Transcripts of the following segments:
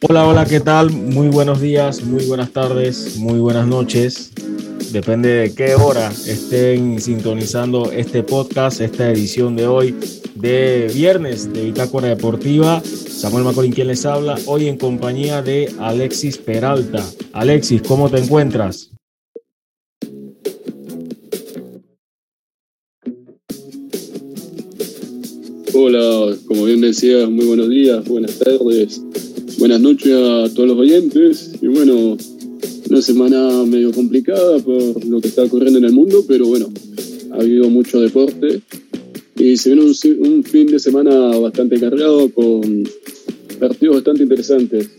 Hola, hola, ¿qué tal? Muy buenos días, muy buenas tardes, muy buenas noches. Depende de qué hora estén sintonizando este podcast, esta edición de hoy de viernes de Bitácora Deportiva. Samuel Macolín quien les habla, hoy en compañía de Alexis Peralta. Alexis, ¿cómo te encuentras? Hola, como bien decías, muy buenos días, buenas tardes, buenas noches a todos los oyentes. Y bueno, una semana medio complicada por lo que está ocurriendo en el mundo, pero bueno, ha habido mucho deporte y se viene un, fin de semana bastante cargado con partidos bastante interesantes.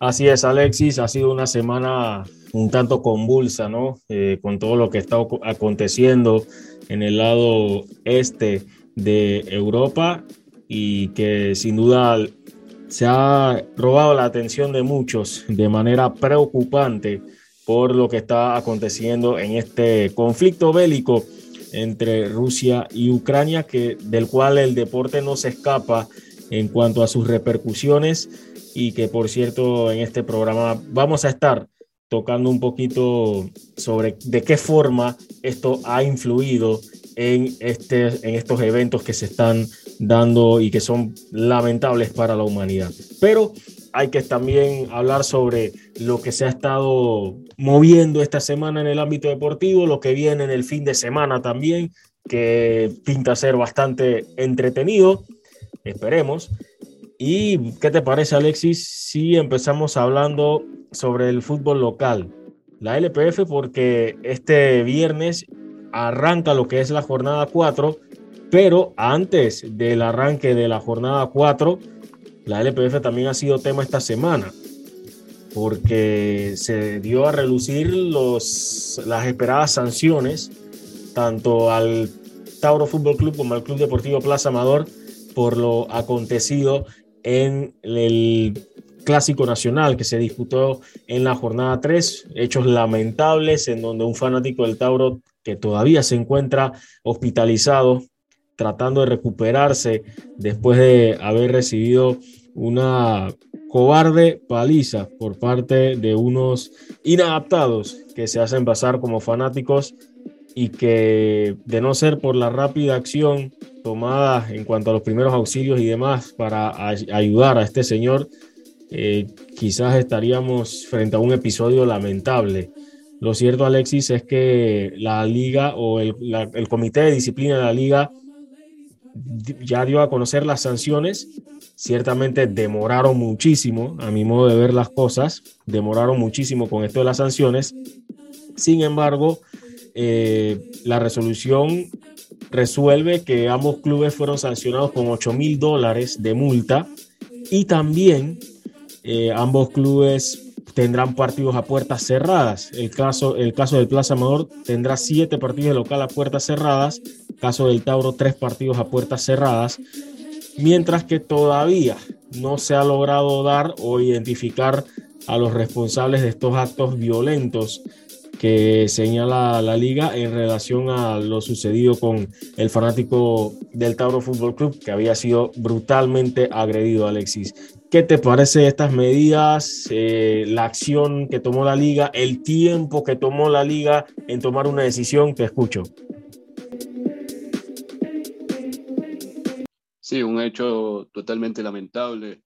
Así es, Alexis, ha sido una semana un tanto convulsa, ¿no? Eh, con todo lo que está aconteciendo en el lado este de Europa y que sin duda se ha robado la atención de muchos de manera preocupante por lo que está aconteciendo en este conflicto bélico entre Rusia y Ucrania, que, del cual el deporte no se escapa en cuanto a sus repercusiones y que por cierto en este programa vamos a estar tocando un poquito sobre de qué forma esto ha influido en, este, en estos eventos que se están dando y que son lamentables para la humanidad. Pero hay que también hablar sobre lo que se ha estado moviendo esta semana en el ámbito deportivo, lo que viene en el fin de semana también, que pinta ser bastante entretenido, esperemos. ¿Y qué te parece, Alexis, si empezamos hablando sobre el fútbol local? La LPF, porque este viernes arranca lo que es la jornada 4, pero antes del arranque de la jornada 4, la LPF también ha sido tema esta semana, porque se dio a reducir los, las esperadas sanciones tanto al Tauro Fútbol Club como al Club Deportivo Plaza Amador por lo acontecido en el Clásico Nacional que se disputó en la jornada 3, hechos lamentables en donde un fanático del Tauro que todavía se encuentra hospitalizado tratando de recuperarse después de haber recibido una cobarde paliza por parte de unos inadaptados que se hacen pasar como fanáticos y que de no ser por la rápida acción tomada en cuanto a los primeros auxilios y demás para ayudar a este señor, eh, quizás estaríamos frente a un episodio lamentable. Lo cierto, Alexis, es que la liga o el, el comité de disciplina de la liga ya dio a conocer las sanciones. Ciertamente demoraron muchísimo, a mi modo de ver las cosas, demoraron muchísimo con esto de las sanciones. Sin embargo, eh, la resolución resuelve que ambos clubes fueron sancionados con 8 mil dólares de multa y también eh, ambos clubes tendrán partidos a puertas cerradas. El caso, el caso del Plaza Amador tendrá siete partidos de local a puertas cerradas. El caso del Tauro, tres partidos a puertas cerradas. Mientras que todavía no se ha logrado dar o identificar a los responsables de estos actos violentos que señala la liga en relación a lo sucedido con el fanático del Tauro Fútbol Club que había sido brutalmente agredido, Alexis. ¿Qué te parece estas medidas, eh, la acción que tomó la liga, el tiempo que tomó la liga en tomar una decisión? Te escucho. Sí, un hecho totalmente lamentable.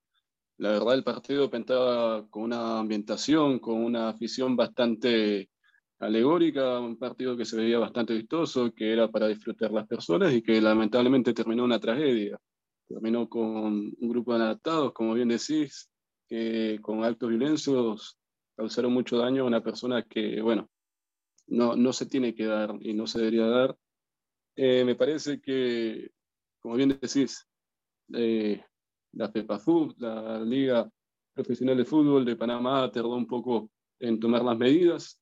La verdad, el partido pintaba con una ambientación, con una afición bastante alegórica, un partido que se veía bastante vistoso, que era para disfrutar las personas y que lamentablemente terminó una tragedia. Terminó con un grupo de adaptados, como bien decís, que con actos violentos causaron mucho daño a una persona que, bueno, no, no se tiene que dar y no se debería dar. Eh, me parece que, como bien decís, eh, la FEPAFUB, la Liga Profesional de Fútbol de Panamá, tardó un poco en tomar las medidas.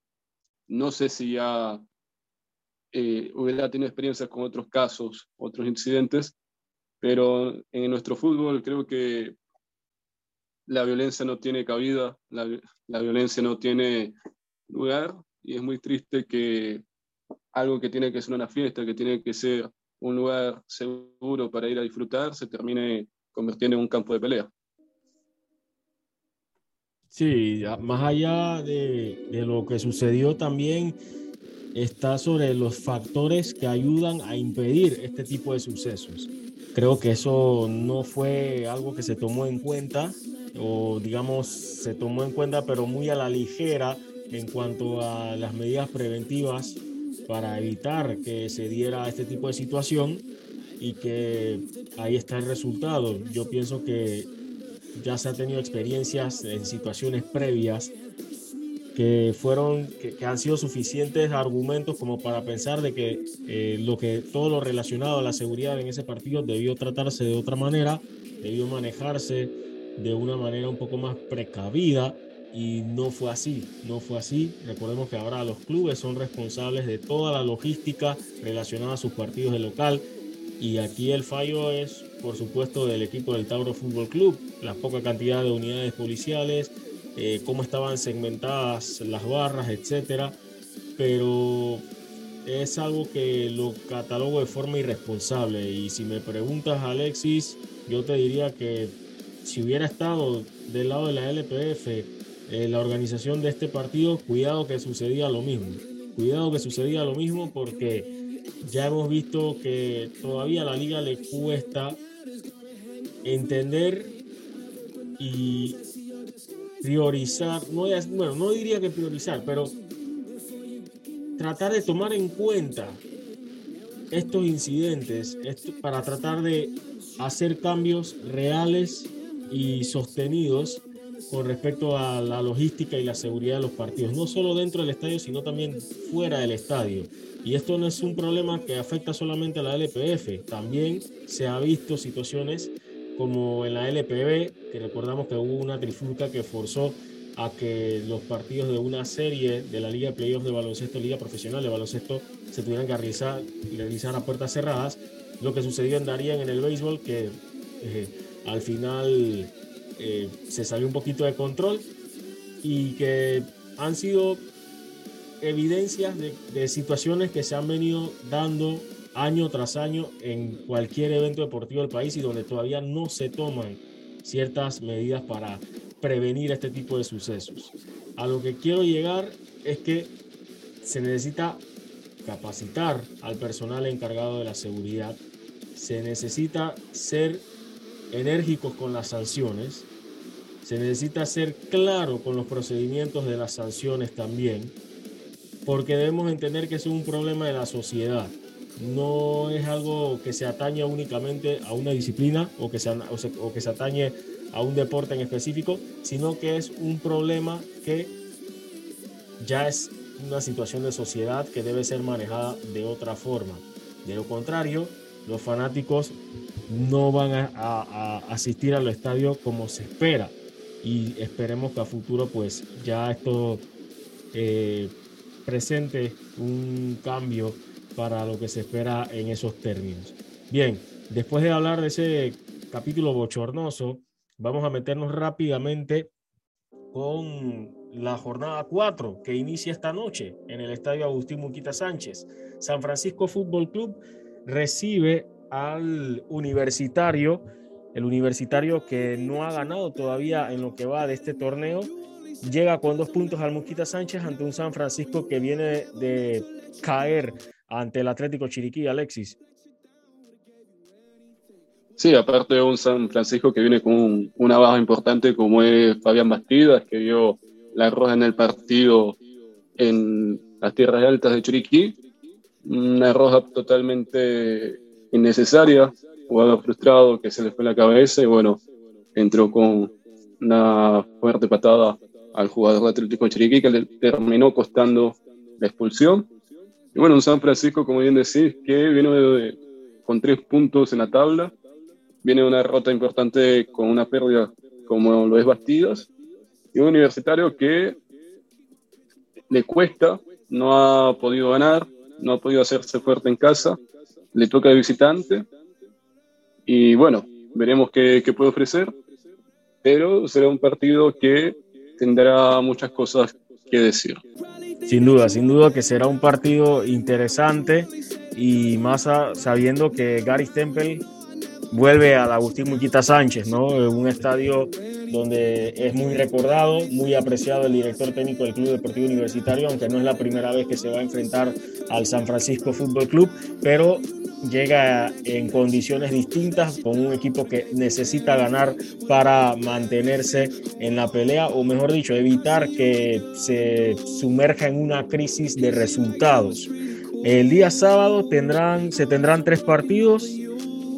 No sé si ya eh, hubiera tenido experiencias con otros casos, otros incidentes, pero en nuestro fútbol creo que la violencia no tiene cabida, la, la violencia no tiene lugar y es muy triste que algo que tiene que ser una fiesta, que tiene que ser un lugar seguro para ir a disfrutar, se termine convirtiendo en un campo de pelea. Sí, más allá de, de lo que sucedió también está sobre los factores que ayudan a impedir este tipo de sucesos. Creo que eso no fue algo que se tomó en cuenta, o digamos, se tomó en cuenta, pero muy a la ligera en cuanto a las medidas preventivas para evitar que se diera este tipo de situación y que ahí está el resultado. Yo pienso que ya se ha tenido experiencias en situaciones previas que fueron que, han sido suficientes argumentos como para pensar de que eh, lo que todo lo relacionado a la seguridad en ese partido debió tratarse de otra manera, debió manejarse de una manera un poco más precavida y no fue así, no fue así. Recordemos que ahora los clubes son responsables de toda la logística relacionada a sus partidos de local y aquí el fallo es por supuesto del equipo del Tauro Fútbol Club, la poca cantidad de unidades policiales, eh, cómo estaban segmentadas las barras, etcétera, pero es algo que lo catalogo de forma irresponsable. Y si me preguntas, Alexis, yo te diría que si hubiera estado del lado de la LPF, eh, la organización de este partido, cuidado que sucedía lo mismo. Cuidado que sucedía lo mismo porque ya hemos visto que todavía a la liga le cuesta entender y priorizar, no, bueno, no diría que priorizar, pero tratar de tomar en cuenta estos incidentes para tratar de hacer cambios reales y sostenidos con respecto a la logística y la seguridad de los partidos, no solo dentro del estadio, sino también fuera del estadio. Y esto no es un problema que afecta solamente a la LPF, también se ha visto situaciones como en la LPB, que recordamos que hubo una trifulca que forzó a que los partidos de una serie de la Liga de Playoffs de baloncesto, Liga Profesional de baloncesto, se tuvieran que realizar, realizar a puertas cerradas. Lo que sucedió en Darien en el béisbol, que eh, al final eh, se salió un poquito de control y que han sido evidencias de, de situaciones que se han venido dando año tras año en cualquier evento deportivo del país y donde todavía no se toman ciertas medidas para prevenir este tipo de sucesos. A lo que quiero llegar es que se necesita capacitar al personal encargado de la seguridad, se necesita ser enérgicos con las sanciones, se necesita ser claro con los procedimientos de las sanciones también, porque debemos entender que es un problema de la sociedad no es algo que se atañe únicamente a una disciplina o que se, o, que se atañe a un deporte en específico, sino que es un problema que ya es una situación de sociedad que debe ser manejada de otra forma. De lo contrario, los fanáticos no van a, asistir al estadio como se espera y esperemos que a futuro pues ya esto eh, presente un cambio para lo que se espera en esos términos. Bien, después de hablar de ese capítulo bochornoso, vamos a meternos rápidamente con la jornada 4 que inicia esta noche en el Estadio Agustín Muquita Sánchez. San Francisco Fútbol Club recibe al universitario, el universitario que no ha ganado todavía en lo que va de este torneo, llega con dos puntos al Muquita Sánchez ante un San Francisco que viene de caer ante el Atlético Chiriquí, Alexis. Sí, aparte de un San Francisco que viene con una baja importante como es Fabián Bastidas, que vio la roja en el partido en las tierras altas de Chiriquí, una roja totalmente innecesaria, jugador frustrado que se le fue la cabeza y bueno, entró con una fuerte patada al jugador de Atlético Chiriquí que le terminó costando la expulsión y bueno, un San Francisco, como bien decís, que viene con tres puntos en la tabla, viene una derrota importante con una pérdida como lo es Bastidas, y un universitario que le cuesta, no ha podido ganar, no ha podido hacerse fuerte en casa, le toca de visitante, y bueno, veremos qué puede ofrecer, pero será un partido que tendrá muchas cosas que decir. Sin duda, sin duda que será un partido interesante y más sabiendo que Gary Temple vuelve al Agustín Muquita Sánchez, ¿no? Un estadio donde es muy recordado, muy apreciado el director técnico del Club Deportivo Universitario, aunque no es la primera vez que se va a enfrentar al San Francisco Fútbol Club, pero llega en condiciones distintas con un equipo que necesita ganar para mantenerse en la pelea o mejor dicho evitar que se sumerja en una crisis de resultados. El día sábado tendrán, se tendrán tres partidos.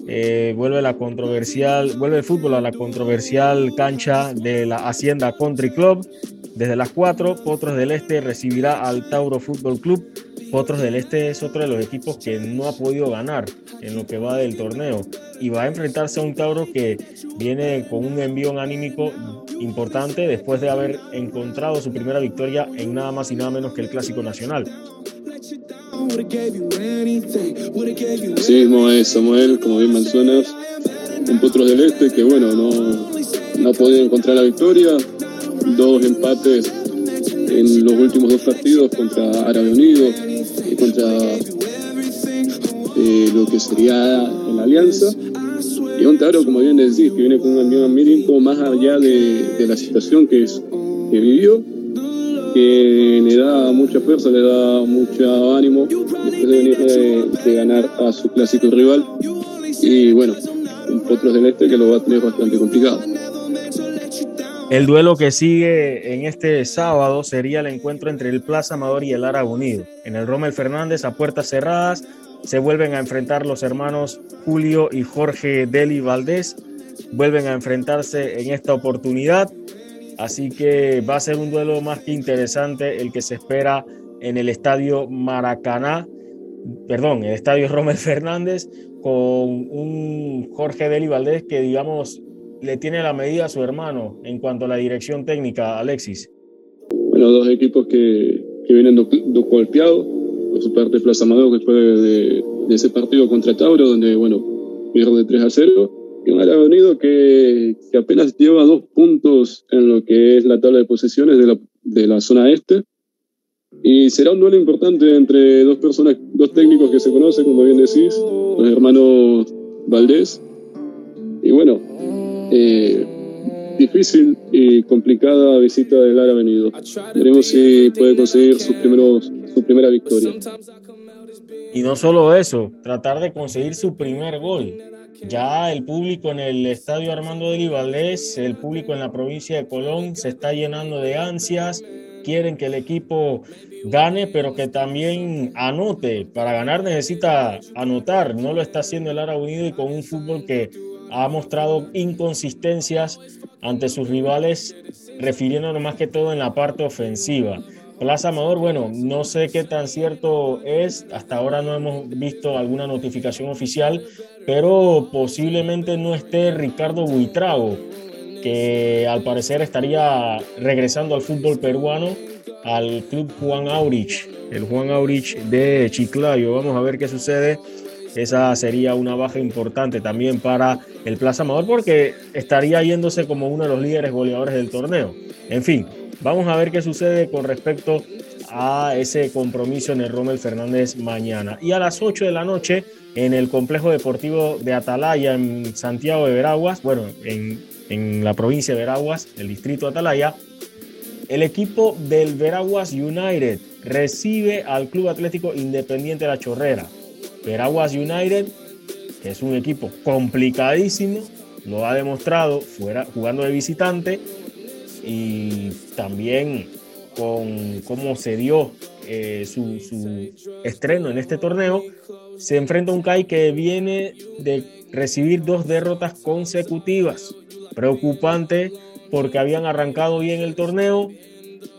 Eh, vuelve la controversial, vuelve el fútbol a la controversial cancha de la Hacienda Country Club. Desde las 4, Potros del Este recibirá al Tauro Fútbol Club. Potros del Este es otro de los equipos que no ha podido ganar en lo que va del torneo y va a enfrentarse a un Tauro que viene con un envío anímico importante después de haber encontrado su primera victoria en nada más y nada menos que el Clásico Nacional. Sí mismo es Samuel, como bien mencionas, un Potros del Este que bueno, no, no ha podido encontrar la victoria, dos empates en los últimos dos partidos contra Árabe Unido y contra eh, lo que sería la Alianza. Y un Taro, como bien decís, que viene con un ambiente más allá de, de la situación que, es, que vivió que le da mucha fuerza, le da mucho ánimo después de venir de, ganar a su clásico rival. Y bueno, un Potros del Este que lo va a tener bastante complicado. El duelo que sigue en este sábado sería el encuentro entre el Plaza Amador y el Árabe Unido. En el Rommel Fernández, a puertas cerradas, se vuelven a enfrentar los hermanos Julio y Jorge Deli Valdés. Vuelven a enfrentarse en esta oportunidad. Así que va a ser un duelo más que interesante el que se espera en el estadio Maracaná, perdón, el estadio Rommel Fernández, con un Jorge Deli Valdés que, digamos, le tiene la medida a su hermano en cuanto a la dirección técnica, Alexis. Bueno, dos equipos que, que vienen do, golpeados. Por su parte, Plaza Amador, después de, de, ese partido contra Tauro, donde, bueno, pierde 3 a 0 y un Árabe Unido que, que, apenas lleva dos puntos en lo que es la tabla de posiciones de la, de la zona este. Y será un duelo importante entre dos personas, dos técnicos que se conocen, como bien decís, los hermanos Valdés. Y bueno, eh, difícil y complicada visita del Árabe Unido. Veremos si puede conseguir sus primeros, su primera victoria. Y no solo eso, tratar de conseguir su primer gol ya el público en el estadio Armando de Valdés, el público en la provincia de Colón se está llenando de ansias, quieren que el equipo gane, pero que también anote. Para ganar necesita anotar, no lo está haciendo el Ara Unido y con un fútbol que ha mostrado inconsistencias ante sus rivales, refiriéndonos más que todo en la parte ofensiva. Plaza Amador, bueno, no sé qué tan cierto es, hasta ahora no hemos visto alguna notificación oficial, pero posiblemente no esté Ricardo Buitrago, que al parecer estaría regresando al fútbol peruano, al club Juan Aurich, el Juan Aurich de Chiclayo. Vamos a ver qué sucede. Esa sería una baja importante también para el Plaza Amador porque estaría yéndose como uno de los líderes goleadores del torneo. En fin, Vamos a ver qué sucede con respecto a ese compromiso en el Rommel Fernández mañana. Y a las 8 de la noche en el complejo deportivo de Atalaya en Santiago de Veraguas, bueno, en, en la provincia de Veraguas, el distrito de Atalaya, el equipo del Veraguas United recibe al Club Atlético Independiente de La Chorrera. Veraguas United, que es un equipo complicadísimo, lo ha demostrado fuera, jugando de visitante, y también con cómo se dio eh, su, estreno en este torneo, se enfrenta a un CAI que viene de recibir dos derrotas consecutivas. Preocupante porque habían arrancado bien el torneo,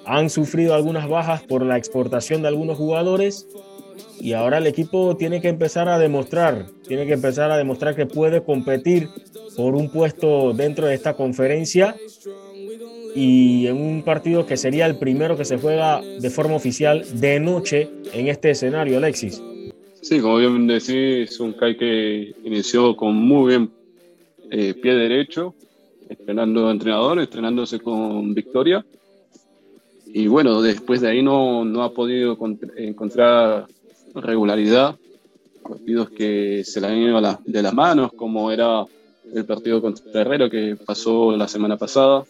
han sufrido algunas bajas por la exportación de algunos jugadores y ahora el equipo tiene que empezar a demostrar, tiene que empezar a demostrar que puede competir por un puesto dentro de esta conferencia y en un partido que sería el primero que se juega de forma oficial de noche en este escenario, Alexis. Sí, como bien decís, un CAI que inició con muy bien eh, pie derecho, estrenando entrenador, estrenándose con victoria. Y bueno, después de ahí no, no ha podido encontrar regularidad partidos que se le han ido de las manos, como era el partido contra Herrero que pasó la semana pasada,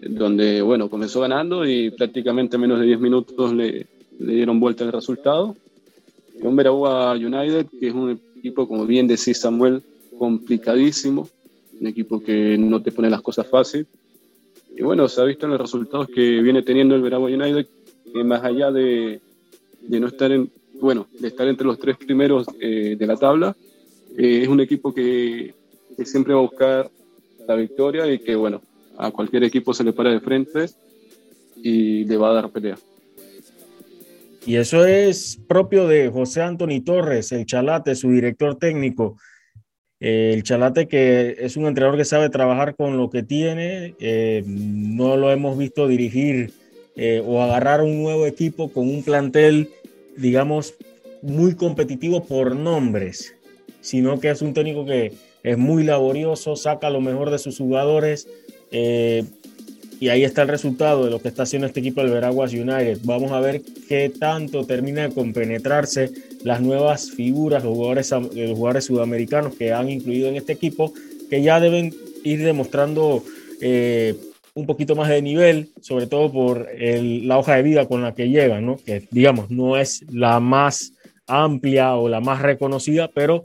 donde, bueno, comenzó ganando y prácticamente menos de 10 minutos le, dieron vuelta el resultado. Un Veragua United, que es un equipo, como bien decía Samuel, complicadísimo, un equipo que no te pone las cosas fácil. Y bueno, se ha visto en los resultados que viene teniendo el Veragua United, que más allá de, de no estar en, bueno, de estar entre los tres primeros eh, de la tabla, eh, es un equipo que, que, siempre va a buscar la victoria y que, bueno, a cualquier equipo se le para de frente y le va a dar pelea. Y eso es propio de José Anthony Torres, el Chalate, su director técnico. El Chalate que es un entrenador que sabe trabajar con lo que tiene, eh, no lo hemos visto dirigir eh, o agarrar un nuevo equipo con un plantel, digamos, muy competitivo por nombres, sino que es un técnico que es muy laborioso, saca lo mejor de sus jugadores. Eh, y ahí está el resultado de lo que está haciendo este equipo del Veraguas United. Vamos a ver qué tanto termina de compenetrarse las nuevas figuras, los jugadores, los jugadores sudamericanos que han incluido en este equipo, que ya deben ir demostrando eh, un poquito más de nivel, sobre todo por la hoja de vida con la que llegan, ¿no? que digamos no es la más amplia o la más reconocida, pero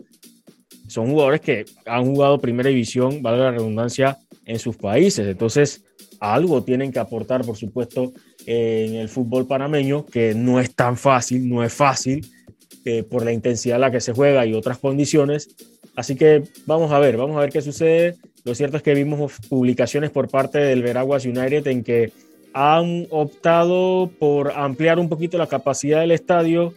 son jugadores que han jugado primera división, valga la redundancia, en sus países. Entonces, algo tienen que aportar, por supuesto, en el fútbol panameño, que no es tan fácil, no es fácil eh, por la intensidad a la que se juega y otras condiciones. Así que vamos a ver, vamos a ver qué sucede. Lo cierto es que vimos publicaciones por parte del Veraguas United en que han optado por ampliar un poquito la capacidad del estadio,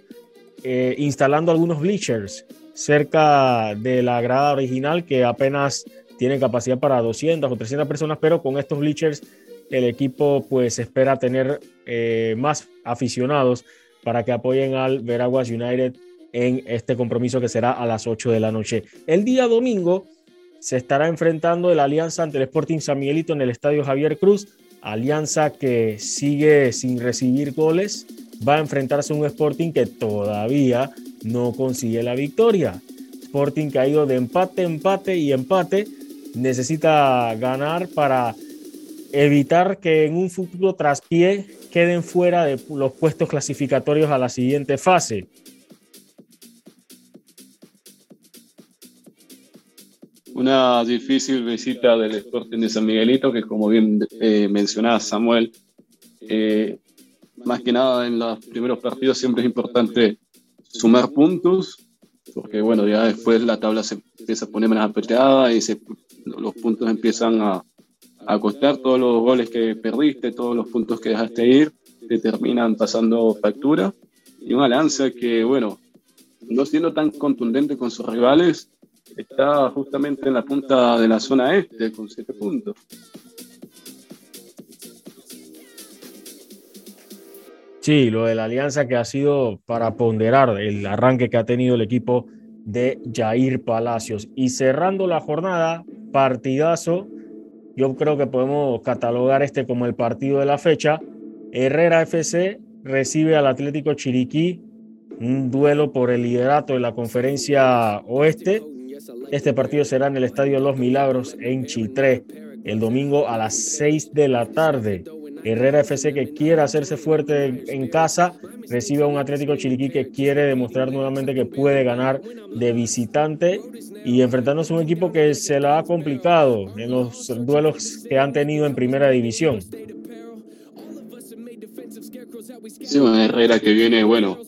eh, instalando algunos bleachers cerca de la grada original que apenas tiene capacidad para 200 o 300 personas, pero con estos bleachers el equipo pues espera tener eh, más aficionados para que apoyen al Veraguas United en este compromiso que será a las 8 de la noche. El día domingo se estará enfrentando el Alianza ante el Sporting San Miguelito en el Estadio Javier Cruz, alianza que sigue sin recibir goles, va a enfrentarse a un Sporting que todavía no consigue la victoria. Sporting que ha ido de empate, empate y empate necesita ganar para evitar que en un futuro traspié queden fuera de los puestos clasificatorios a la siguiente fase. Una difícil visita del Sporting de San Miguelito, que como bien eh, mencionaba Samuel, eh, más que nada en los primeros partidos siempre es importante sumar puntos, porque bueno, ya después la tabla se empieza a poner más apretada y los puntos empiezan a, a costar, todos los goles que perdiste, todos los puntos que dejaste ir, te terminan pasando factura. Y una Alianza que, bueno, no siendo tan contundente con sus rivales, está justamente en la punta de la zona este con siete puntos. Sí, lo de la alianza que ha sido para ponderar el arranque que ha tenido el equipo de Jair Palacios. Y cerrando la jornada, partidazo. Yo creo que podemos catalogar este como el partido de la fecha. Herrera FC recibe al Atlético Chiriquí, un duelo por el liderato de la conferencia oeste. Este partido será en el Estadio Los Milagros en Chitré el domingo a las 6 de la tarde. Herrera FC que quiere hacerse fuerte en casa, recibe a un Atlético Chiriquí que quiere demostrar nuevamente que puede ganar de visitante y enfrentándose a un equipo que se la ha complicado en los duelos que han tenido en primera división. Sí, una Herrera que viene, bueno,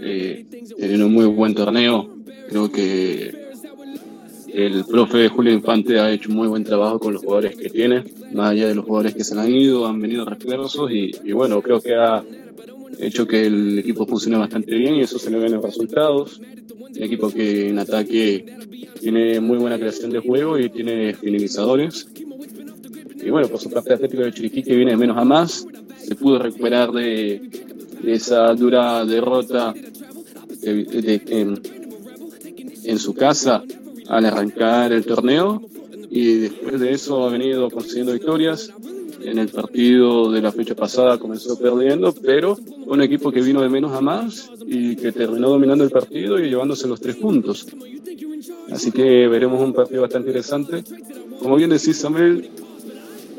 eh, un muy buen torneo. Creo que el profe Julio Infante ha hecho muy buen trabajo con los jugadores que tiene, más allá de los jugadores que se han ido, han venido refuerzos y, bueno, creo que ha hecho que el equipo funcione bastante bien y eso se le ven los resultados. Un equipo que en ataque tiene muy buena creación de juego y tiene finalizadores. Y bueno, por su parte Atlético de Chiriquí que viene de menos a más, se pudo recuperar de, esa dura derrota de, de, en, en su casa al arrancar el torneo y después de eso ha venido consiguiendo victorias. En el partido de la fecha pasada comenzó perdiendo, pero un equipo que vino de menos a más y que terminó dominando el partido y llevándose los tres puntos. Así que veremos un partido bastante interesante. Como bien decís, Samuel,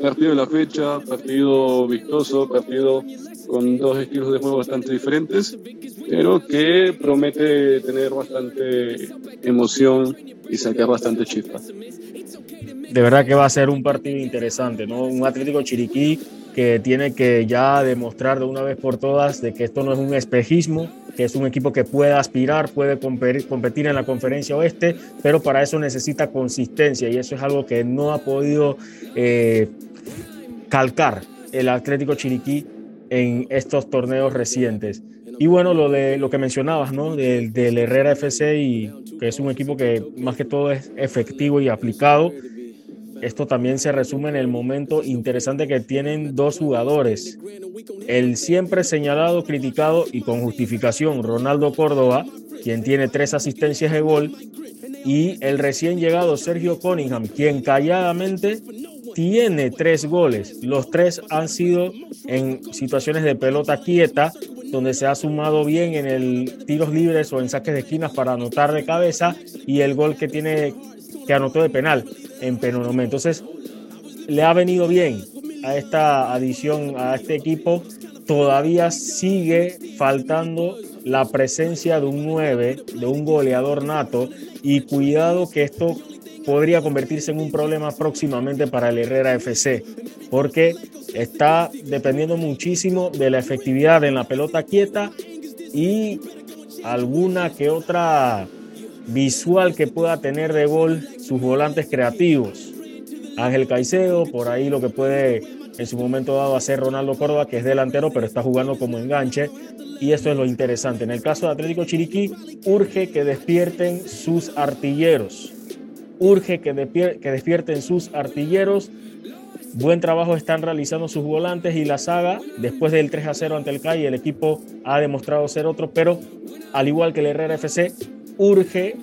partido de la fecha, partido vistoso, partido con dos estilos de juego bastante diferentes, pero que promete tener bastante emoción y sacar bastante chispas. De verdad que va a ser un partido interesante, ¿no? Un Atlético Chiriquí que tiene que ya demostrar de una vez por todas de que esto no es un espejismo, que es un equipo que puede aspirar, puede competir en la conferencia oeste, pero para eso necesita consistencia y eso es algo que no ha podido eh, calcar el Atlético Chiriquí en estos torneos recientes. Y bueno, lo de lo que mencionabas, ¿no? Del, del, Herrera FC y que es un equipo que más que todo es efectivo y aplicado. Esto también se resume en el momento interesante que tienen dos jugadores. El siempre señalado, criticado y con justificación Ronaldo Córdoba, quien tiene tres asistencias de gol, y el recién llegado Sergio Cunningham, quien calladamente tiene tres goles. Los tres han sido en situaciones de pelota quieta, donde se ha sumado bien en el tiros libres o en saques de esquinas para anotar de cabeza y el gol que tiene que anotó de penal en Penonomé. Entonces, le ha venido bien a esta adición a este equipo. Todavía sigue faltando la presencia de un 9, de un goleador nato y cuidado que esto podría convertirse en un problema próximamente para el Herrera FC, porque está dependiendo muchísimo de la efectividad en la pelota quieta y alguna que otra visual que pueda tener de gol sus volantes creativos. Ángel Caicedo, por ahí lo que puede en su momento dado hacer Ronaldo Córdoba, que es delantero, pero está jugando como enganche. Y eso es lo interesante. En el caso de Atlético Chiriquí, urge que despierten sus artilleros urge que, despierten sus artilleros. Buen trabajo están realizando sus volantes y la saga. Después del 3 a 0 ante el CAI, el equipo ha demostrado ser otro, pero al igual que el Herrera FC, urge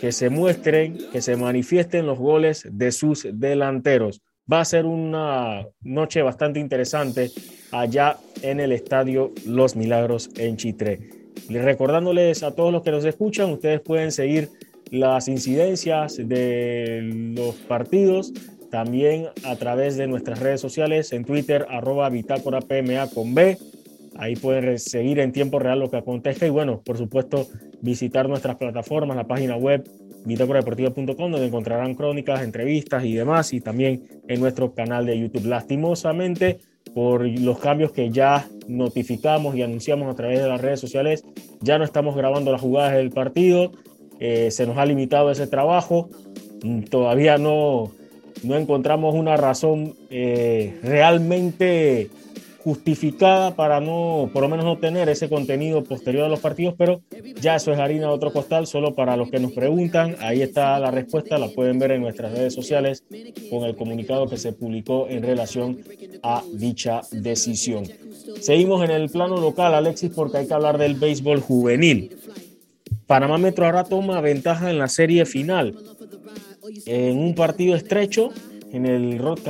que se muestren, que se manifiesten los goles de sus delanteros. Va a ser una noche bastante interesante allá en el estadio Los Milagros en Chitré. Recordándoles a todos los que nos escuchan, ustedes pueden seguir las incidencias de los partidos también a través de nuestras redes sociales en Twitter, arroba bitácora PMA con B. Ahí pueden seguir en tiempo real lo que acontezca y bueno, por supuesto, visitar nuestras plataformas, la página web bitácoradeportiva.com donde encontrarán crónicas, entrevistas y demás y también en nuestro canal de YouTube. Lastimosamente, por los cambios que ya notificamos y anunciamos a través de las redes sociales, ya no estamos grabando las jugadas del partido, eh, se nos ha limitado ese trabajo, mm, todavía no, no encontramos una razón eh, realmente justificada para no, por lo menos no tener ese contenido posterior a los partidos, pero ya eso es harina de otro costal, solo para los que nos preguntan, ahí está la respuesta, la pueden ver en nuestras redes sociales con el comunicado que se publicó en relación a dicha decisión. Seguimos en el plano local, Alexis, porque hay que hablar del béisbol juvenil. Panamá Metro ahora toma ventaja en la serie final. En un partido estrecho, en el Rod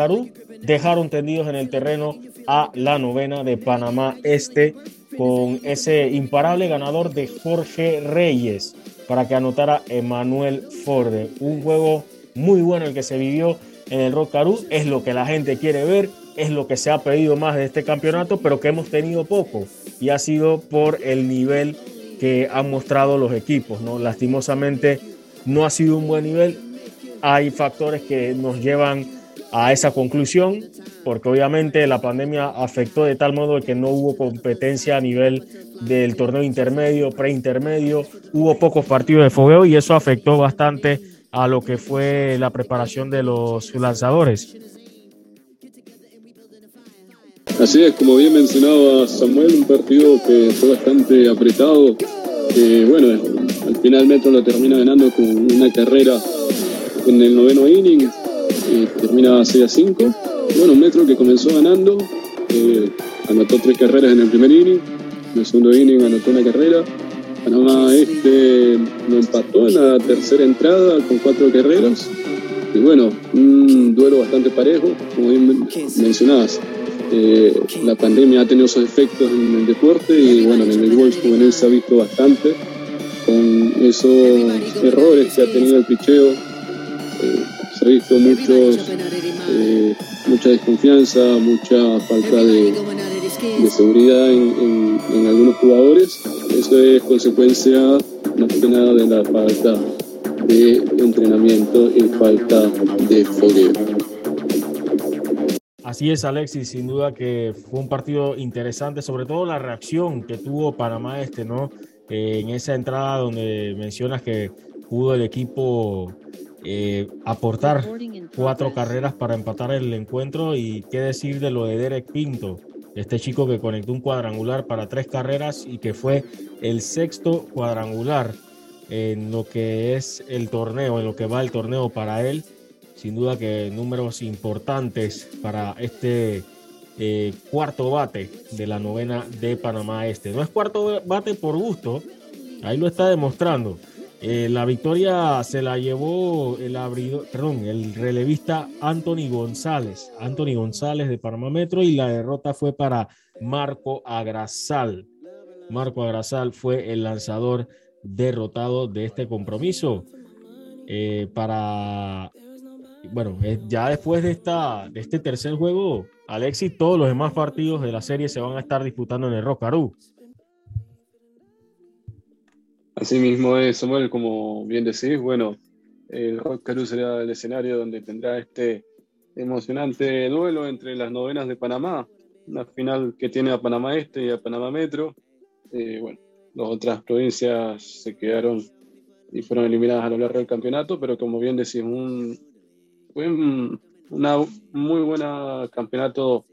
dejaron tendidos en el terreno a la novena de Panamá Este con ese imparable ganador de Jorge Reyes para que anotara Emanuel Forde. Un juego muy bueno el que se vivió en el Rock es lo que la gente quiere ver, es lo que se ha pedido más de este campeonato, pero que hemos tenido poco y ha sido por el nivel que han mostrado los equipos. ¿no? Lastimosamente no ha sido un buen nivel. Hay factores que nos llevan a esa conclusión, porque obviamente la pandemia afectó de tal modo que no hubo competencia a nivel del torneo intermedio, preintermedio, hubo pocos partidos de fogueo y eso afectó bastante a lo que fue la preparación de los lanzadores. Así es, como bien mencionaba Samuel, un partido que fue bastante apretado. Que bueno, al final Metro lo termina ganando con una carrera en el noveno inning, termina 6 a 5. Bueno, Metro que comenzó ganando, eh, anotó tres carreras en el primer inning, en el segundo inning anotó una carrera. Panamá este lo empató en la tercera entrada con cuatro carreras Y bueno, un duelo bastante parejo, como bien mencionabas. Eh, la pandemia ha tenido sus efectos en el deporte y bueno, en el béisbol juvenil se ha visto bastante con esos errores que ha tenido el picheo. Eh, se ha visto muchos, eh, mucha desconfianza, mucha falta de, seguridad en, en, algunos jugadores. Eso es consecuencia más que nada de la falta de entrenamiento y falta de fogueo. Así es, Alexis, sin duda que fue un partido interesante, sobre todo la reacción que tuvo Panamá Este, ¿no? Eh, en esa entrada donde mencionas que pudo el equipo eh, aportar cuatro carreras para empatar el encuentro y qué decir de lo de Derek Pinto, este chico que conectó un cuadrangular para tres carreras y que fue el sexto cuadrangular en lo que es el torneo, en lo que va el torneo para él sin duda que números importantes para este eh, cuarto bate de la novena de Panamá Este. No es cuarto bate por gusto, ahí lo está demostrando. Eh, la victoria se la llevó el abridor, perdón, el relevista Anthony González, Anthony González de Panamá Metro y la derrota fue para Marco Agrasal. Marco Agrasal fue el lanzador derrotado de este compromiso. Eh, para bueno, ya después de, esta, de este tercer juego, Alexis, todos los demás partidos de la serie se van a estar disputando en el Rockarú. Así mismo es, Samuel, como bien decís, bueno, el Rockarú será el escenario donde tendrá este emocionante duelo entre las novenas de Panamá, una final que tiene a Panamá Este y a Panamá Metro. Eh, bueno, las otras provincias se quedaron y fueron eliminadas a lo largo del campeonato, pero como bien decís, un, fue un una muy buena campeonato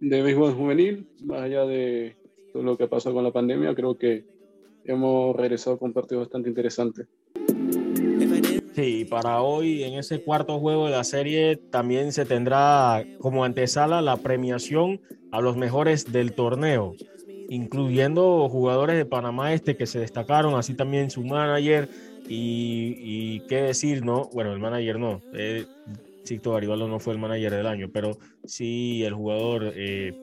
de béisbol juvenil, más allá de todo lo que pasó con la pandemia, creo que hemos regresado con partidos bastante interesantes. Sí, para hoy en ese cuarto juego de la serie también se tendrá como antesala la premiación a los mejores del torneo, incluyendo jugadores de Panamá Este que se destacaron, así también su manager, y, qué decir, ¿no? Bueno, el manager no. Eh, Garibaldo no fue el manager del año, pero sí el jugador eh,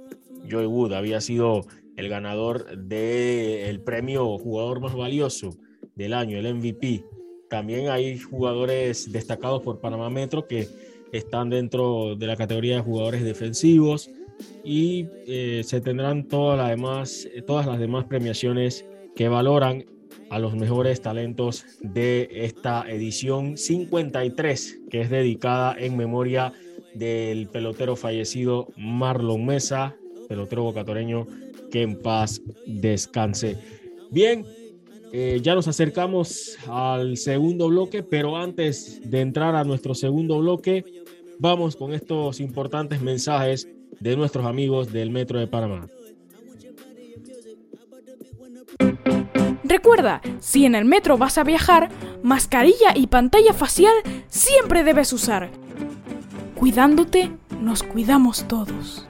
Joey Wood había sido el ganador del premio jugador más valioso del año, el MVP. También hay jugadores destacados por Panamá Metro que están dentro de la categoría de jugadores defensivos y eh, se tendrán todas las demás, todas las demás premiaciones que valoran a los mejores talentos de esta edición 53, que es dedicada en memoria del pelotero fallecido Marlon Mesa, pelotero bocatoreño, que en paz descanse. Bien, eh, ya nos acercamos al segundo bloque, pero antes de entrar a nuestro segundo bloque, vamos con estos importantes mensajes de nuestros amigos del Metro de Panamá. Recuerda, si en el metro vas a viajar, mascarilla y pantalla facial siempre debes usar. Cuidándote, nos cuidamos todos.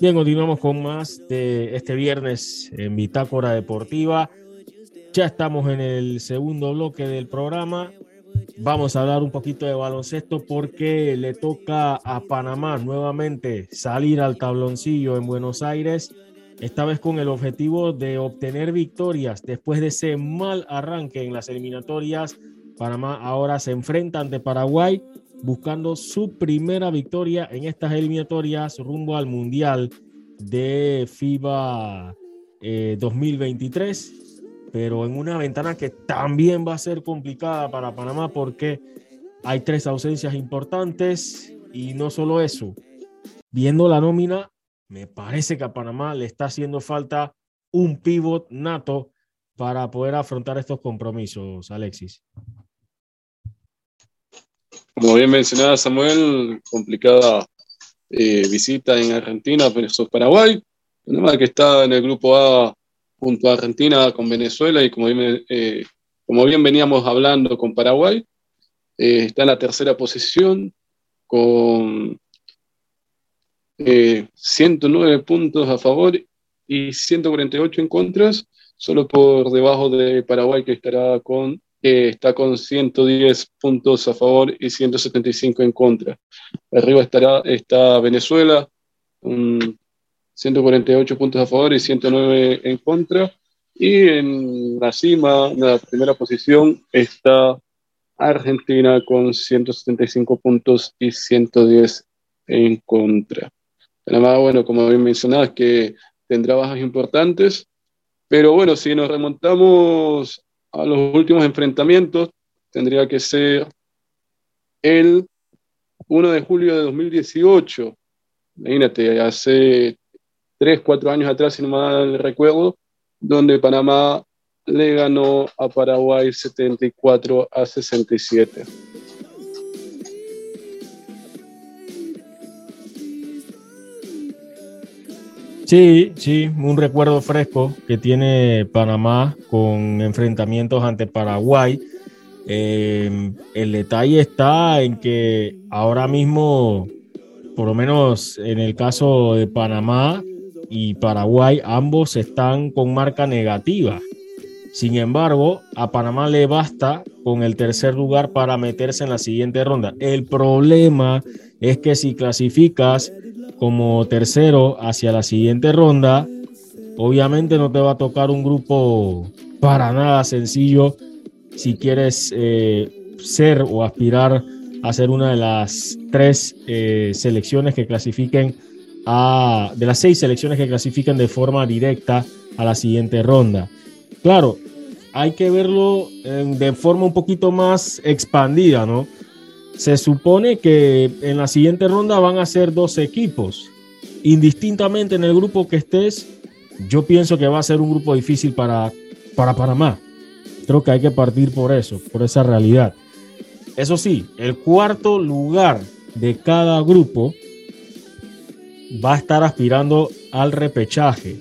Bien, continuamos con más de este viernes en Bitácora Deportiva. Ya estamos en el segundo bloque del programa Vamos a hablar un poquito de baloncesto porque le toca a Panamá nuevamente salir al tabloncillo en Buenos Aires, esta vez con el objetivo de obtener victorias después de ese mal arranque en las eliminatorias. Panamá ahora se enfrenta ante Paraguay buscando su primera victoria en estas eliminatorias rumbo al Mundial de FIBA 2023 eh, pero en una ventana que también va a ser complicada para Panamá porque hay tres ausencias importantes y no solo eso. Viendo la nómina, me parece que a Panamá le está haciendo falta un pivot nato para poder afrontar estos compromisos, Alexis. Como bien mencionaba Samuel, complicada eh, visita en Argentina versus Paraguay. Panamá que está en el grupo A junto a Argentina con Venezuela y como bien, eh, veníamos hablando con Paraguay, eh, está en la tercera posición con 109 eh, puntos a favor y 148 en contras, solo por debajo de Paraguay que estará con está con 110 puntos a favor y 175 en contra. Arriba estará, está Venezuela, con 148 puntos a favor y 109 en contra. Y en la cima, en la primera posición, está Argentina con 175 puntos y 110 en contra. Panamá, bueno, como bien mencionabas, que tendrá bajas importantes, pero bueno, si nos remontamos a los últimos enfrentamientos, tendría que ser el 1 de julio de 2018. Imagínate, hace 3, 4 años atrás, si no mal recuerdo, donde Panamá le ganó a Paraguay 74 a 67. Sí, sí, un recuerdo fresco que tiene Panamá con enfrentamientos ante Paraguay. Em, el detalle está en que ahora mismo, por lo menos en el caso de Panamá y Paraguay, ambos están con marca negativa. Sin embargo, a Panamá le basta con el tercer lugar para meterse en la siguiente ronda. El problema es que si clasificas como tercero hacia la siguiente ronda, obviamente no te va a tocar un grupo para nada sencillo si quieres eh, ser o aspirar a ser una de las tres eh, selecciones que clasifiquen a, de las seis selecciones que clasifiquen de forma directa a la siguiente ronda. Claro, hay que verlo de forma un poquito más expandida, ¿no? Se supone que en la siguiente ronda van a ser dos equipos. Indistintamente en el grupo que estés, yo pienso que va a ser un grupo difícil para, para Panamá. Creo que hay que partir por eso, por esa realidad. Eso sí, el cuarto lugar de cada grupo va a estar aspirando al repechaje.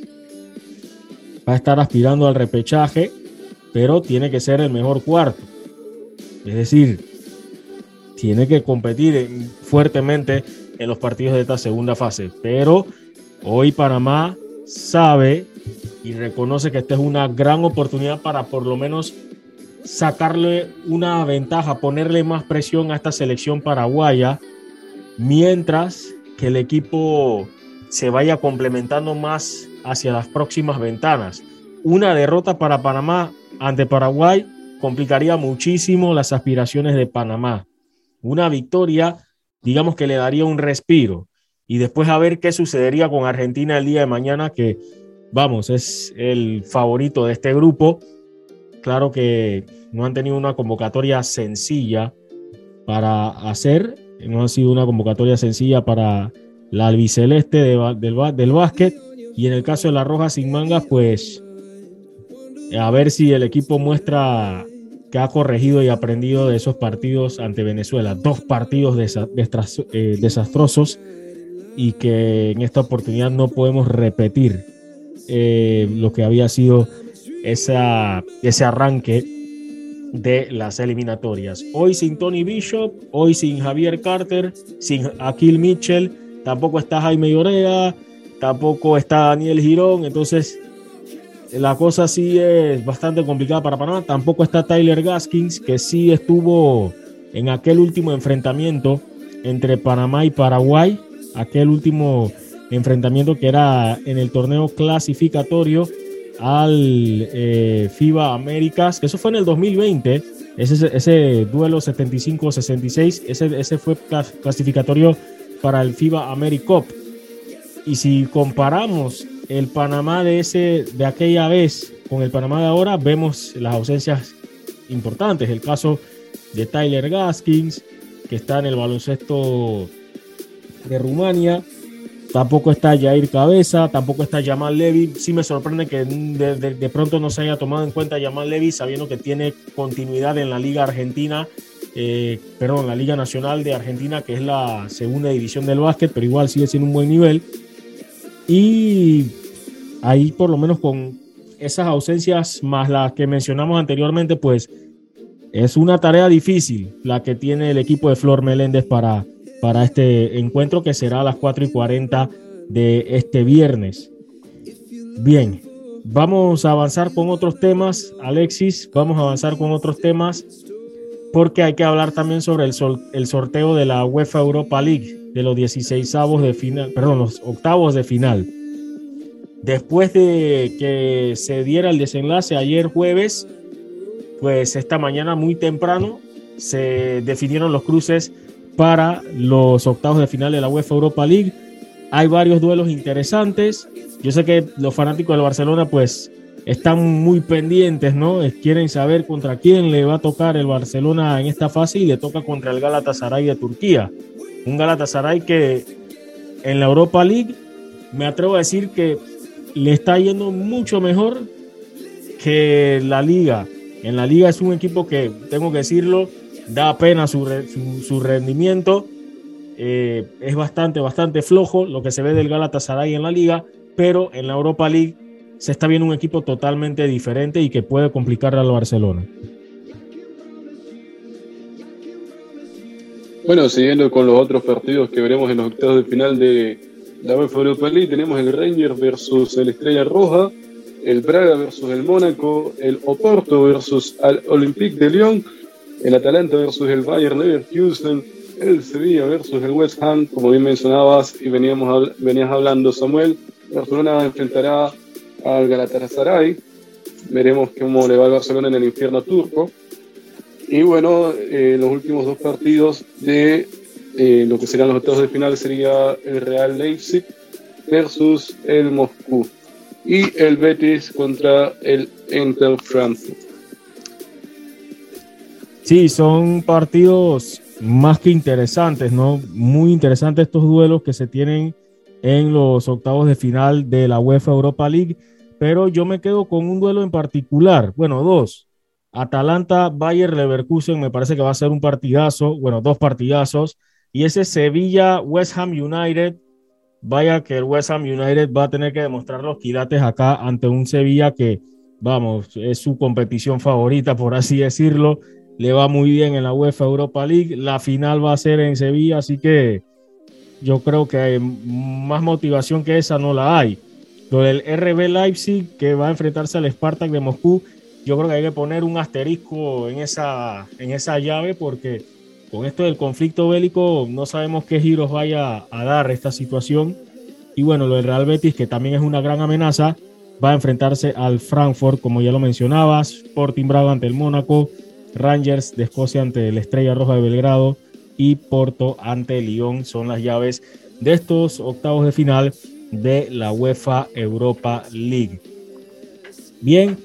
Va a estar aspirando al repechaje, pero tiene que ser el mejor cuarto. Es decir, tiene que competir fuertemente en los partidos de esta segunda fase. Pero hoy Panamá sabe y reconoce que esta es una gran oportunidad para por lo menos sacarle una ventaja, ponerle más presión a esta selección paraguaya, mientras que el equipo se vaya complementando más hacia las próximas ventanas. Una derrota para Panamá ante Paraguay complicaría muchísimo las aspiraciones de Panamá una victoria, digamos que le daría un respiro. Y después a ver qué sucedería con Argentina el día de mañana, que vamos, es el favorito de este grupo. Claro que no han tenido una convocatoria sencilla para hacer, no ha sido una convocatoria sencilla para la albiceleste del, del básquet. Y en el caso de la Roja sin mangas, pues a ver si el equipo muestra que ha corregido y aprendido de esos partidos ante Venezuela. Dos partidos eh, desastrosos y que en esta oportunidad no podemos repetir eh, lo que había sido esa, ese arranque de las eliminatorias. Hoy sin Tony Bishop, hoy sin Javier Carter, sin Aquil Mitchell, tampoco está Jaime Llorea, tampoco está Daniel Girón, entonces la cosa sí es bastante complicada para Panamá. Tampoco está Tyler Gaskins, que sí estuvo en aquel último enfrentamiento entre Panamá y Paraguay, aquel último enfrentamiento que era en el torneo clasificatorio al eh, FIBA Américas, que eso fue en el 2020, ese, ese duelo 75-66, ese, ese fue clasificatorio para el FIBA AmeriCup. Y si comparamos el Panamá de, ese, de aquella vez con el Panamá de ahora, vemos las ausencias importantes. El caso de Tyler Gaskins, que está en el baloncesto de Rumania. Tampoco está Jair Cabeza, tampoco está Jamal Levy. Sí me sorprende que de, pronto no se haya tomado en cuenta Jamal Levy, sabiendo que tiene continuidad en la Liga Argentina, eh, perdón, la Liga Nacional de Argentina, que es la segunda división del básquet, pero igual sigue siendo un buen nivel. Y ahí por lo menos con esas ausencias más las que mencionamos anteriormente, pues es una tarea difícil la que tiene el equipo de Flor Meléndez para, para este encuentro que será a las 4 y 40 de este viernes. Bien, vamos a avanzar con otros temas, Alexis, vamos a avanzar con otros temas porque hay que hablar también sobre el, el sorteo de la UEFA Europa League, de los 16 avos de final, perdón, los octavos de final. Después de que se diera el desenlace ayer jueves, pues esta mañana muy temprano se definieron los cruces para los octavos de final de la UEFA Europa League. Hay varios duelos interesantes. Yo sé que los fanáticos del Barcelona pues están muy pendientes, ¿no? Quieren saber contra quién le va a tocar el Barcelona en esta fase y le toca contra el Galatasaray de Turquía. Un Galatasaray que en la Europa League me atrevo a decir que le está yendo mucho mejor que la liga. En la liga es un equipo que, tengo que decirlo, da pena su, su, rendimiento. Eh, es bastante, bastante flojo lo que se ve del Galatasaray en la liga, pero en la Europa League se está viendo un equipo totalmente diferente y que puede complicarle al Barcelona. Bueno, siguiendo con los otros partidos que veremos en los octavos de final de la UEFA Europa League, tenemos el Rangers versus el Estrella Roja, el Braga versus el Mónaco, el Oporto versus el Olympique de Lyon, el Atalanta versus el Bayern Leverkusen, el Sevilla versus el West Ham, como bien mencionabas y veníamos, venías hablando Samuel, Barcelona enfrentará al Galatasaray. Veremos cómo le va al Barcelona en el infierno turco. Y bueno, eh, los últimos dos partidos de eh, lo que serían los octavos de final sería el Real Leipzig versus el Moscú y el Betis contra el Inter Frankfurt. Sí, son partidos más que interesantes, ¿no? Muy interesantes estos duelos que se tienen en los octavos de final de la UEFA Europa League pero yo me quedo con un duelo en particular, bueno, dos. Atalanta, Bayer Leverkusen, me parece que va a ser un partidazo, bueno, dos partidazos. Y ese Sevilla, West Ham United, vaya que el West Ham United va a tener que demostrar los quilates acá ante un Sevilla que, vamos, es su competición favorita, por así decirlo. Le va muy bien en la UEFA Europa League. La final va a ser en Sevilla, así que yo creo que más motivación que esa no la hay. Lo del RB Leipzig que va a enfrentarse al Spartak de Moscú, yo creo que hay que poner un asterisco en esa, en esa llave porque con esto del conflicto bélico no sabemos qué giros vaya a dar esta situación. Y bueno, lo del Real Betis, que también es una gran amenaza, va a enfrentarse al Frankfurt, como ya lo mencionabas, Sporting Braga ante el Mónaco, Rangers de Escocia ante el Estrella Roja de Belgrado y Porto ante Lyon. Son las llaves de estos octavos de final de la UEFA Europa League. Bien,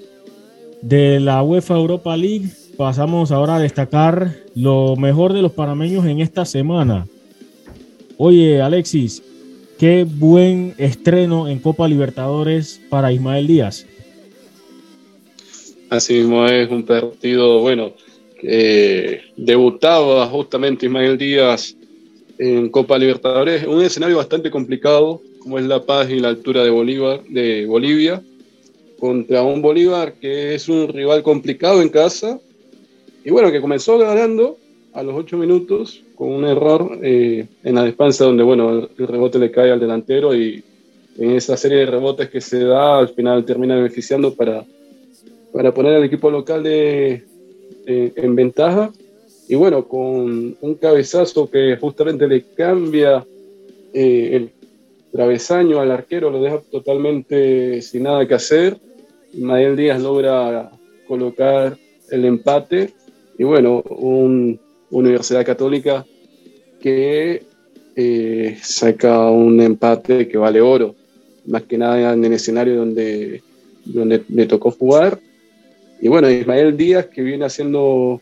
de la UEFA Europa League pasamos ahora a destacar lo mejor de los panameños en esta semana. Oye, Alexis, qué buen estreno en Copa Libertadores para Ismael Díaz. Así mismo es un partido, bueno, que debutaba justamente Ismael Díaz en Copa Libertadores, un escenario bastante complicado, como es La Paz y la altura de, Bolívar, de Bolivia, contra un Bolívar que es un rival complicado en casa, y bueno, que comenzó ganando a los ocho minutos con un error eh, en la despensa donde, bueno, el, rebote le cae al delantero y en esa serie de rebotes que se da, al final termina beneficiando para, para poner al equipo local de, en ventaja. Y bueno, con un cabezazo que justamente le cambia eh, el travesaño al arquero, lo deja totalmente sin nada que hacer. Mael Díaz logra colocar el empate y bueno, una Universidad Católica que eh, saca un empate que vale oro, más que nada en el escenario donde, donde le tocó jugar. Y bueno, Ismael Díaz que viene haciendo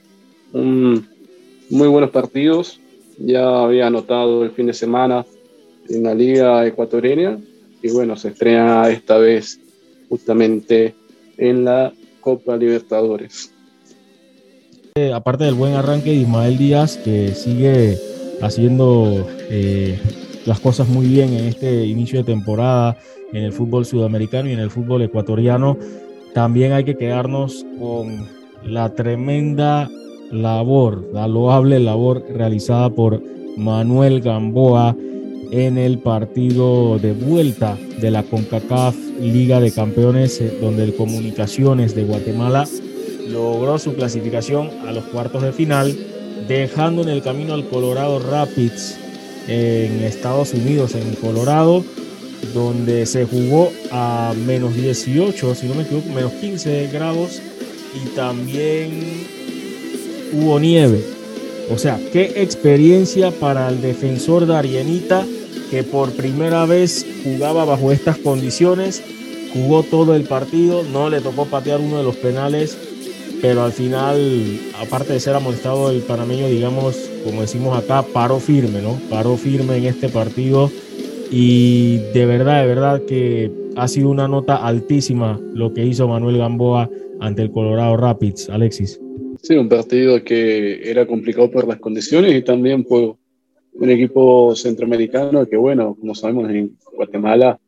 muy buenos partidos, ya había anotado el fin de semana en la Liga Ecuatoriana y bueno, se estrena esta vez justamente en la Copa Libertadores. Eh, aparte del buen arranque de Ismael Díaz, que sigue haciendo eh, las cosas muy bien en este inicio de temporada en el fútbol sudamericano y en el fútbol ecuatoriano, también hay que quedarnos con la tremenda labor, la loable labor realizada por Manuel Gamboa en el partido de vuelta de la CONCACAF Liga de Campeones, eh, donde el Comunicaciones de Guatemala logró su clasificación a los cuartos de final, dejando en el camino al Colorado Rapids en Estados Unidos, en Colorado, donde se jugó a menos 18, si no me equivoco, menos 15 grados y también hubo nieve. O sea, qué experiencia para el defensor de Arianita que por primera vez jugaba bajo estas condiciones, jugó todo el partido, no le tocó patear uno de los penales, pero al final, aparte de ser amonestado el panameño, digamos, como decimos acá, paró firme, ¿no? Paró firme en este partido y de verdad, de verdad que ha sido una nota altísima lo que hizo Manuel Gamboa ante el Colorado Rapids, Alexis. Sí, un partido que era complicado por las condiciones y también por un equipo centroamericano que, bueno, como sabemos, en Guatemala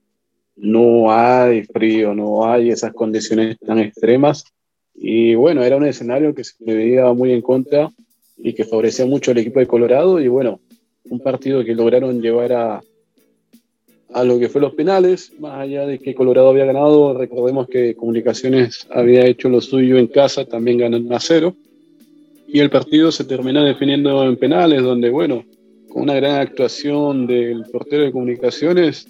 no hay frío, no hay esas condiciones tan extremas. Y bueno, era un escenario que se veía muy en contra y que favorecía mucho al equipo de Colorado. Y bueno, un partido que lograron llevar a, a lo que fue los penales, más allá de que Colorado había ganado, recordemos que Comunicaciones había hecho lo suyo en casa, también ganando a cero, y el partido se terminó definiendo en penales, donde, bueno, con una gran actuación del portero de Comunicaciones,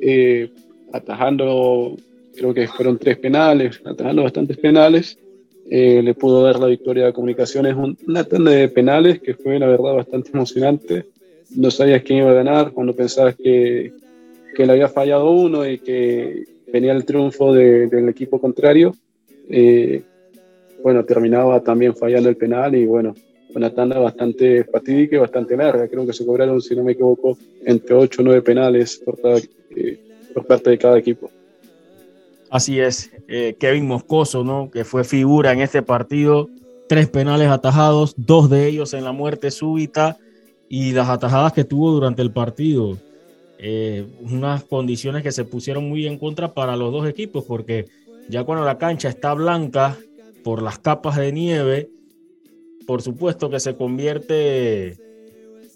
eh, atajando, creo que fueron tres penales, atajando bastantes penales, eh, le pudo dar la victoria a Comunicaciones, una tanda de penales que fue, la verdad, bastante emocionante. No sabías quién iba a ganar cuando pensabas que que le había fallado uno y que venía el triunfo del equipo contrario, eh, bueno, terminaba también fallando el penal y bueno, una tanda bastante fatídica y bastante larga. Creo que se cobraron, si no me equivoco, entre 8 o 9 penales por, eh, por parte de cada equipo. Así es, eh, Kevin Moscoso, ¿no? que fue figura en este partido, tres penales atajados, dos de ellos en la muerte súbita y las atajadas que tuvo durante el partido. Eh, unas condiciones que se pusieron muy en contra para los dos equipos, porque ya cuando la cancha está blanca por las capas de nieve, por supuesto que se convierte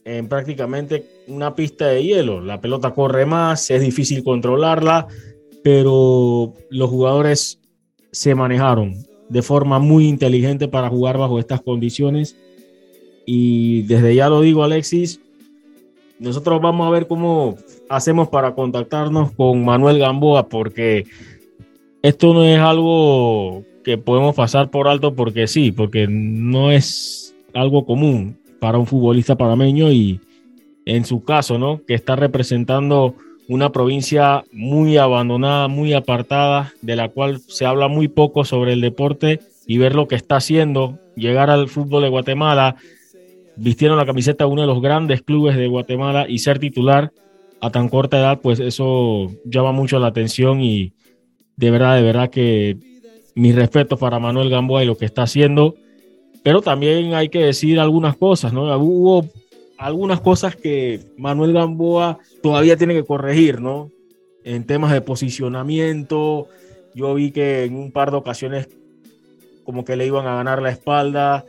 en prácticamente una pista de hielo. La pelota corre más, es difícil controlarla, pero los jugadores se manejaron de forma muy inteligente para jugar bajo estas condiciones. Y desde ya lo digo, Alexis, nosotros vamos a ver cómo hacemos para contactarnos con Manuel Gamboa, porque esto no es algo que podemos pasar por alto porque sí, porque no es algo común para un futbolista panameño y en su caso, ¿no? Que está representando una provincia muy abandonada, muy apartada, de la cual se habla muy poco sobre el deporte y ver lo que está haciendo, llegar al fútbol de Guatemala, vistieron la camiseta de uno de los grandes clubes de Guatemala y ser titular a tan corta edad, pues eso llama mucho la atención y de verdad, de verdad que mis respetos para Manuel Gamboa y lo que está haciendo, pero también hay que decir algunas cosas, ¿no? Hubo algunas cosas que Manuel Gamboa todavía tiene que corregir, ¿no? En temas de posicionamiento, yo vi que en un par de ocasiones como que le iban a ganar la espalda,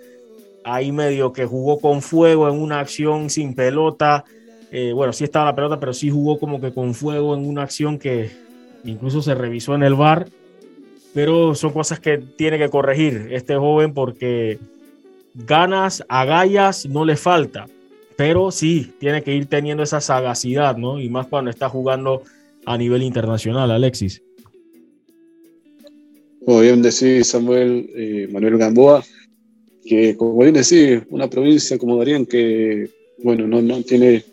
ahí medio que jugó con fuego en una acción sin pelota. Eh, bueno, sí estaba la pelota, pero sí jugó como que con fuego en una acción que incluso se revisó en el bar. Pero son cosas que tiene que corregir este joven porque ganas, agallas no le falta. Pero sí, tiene que ir teniendo esa sagacidad, ¿no? Y más cuando está jugando a nivel internacional, Alexis. Como bien decís, Samuel eh, Manuel Gamboa, que como bien decís, una provincia como Darien que, bueno, no, no tiene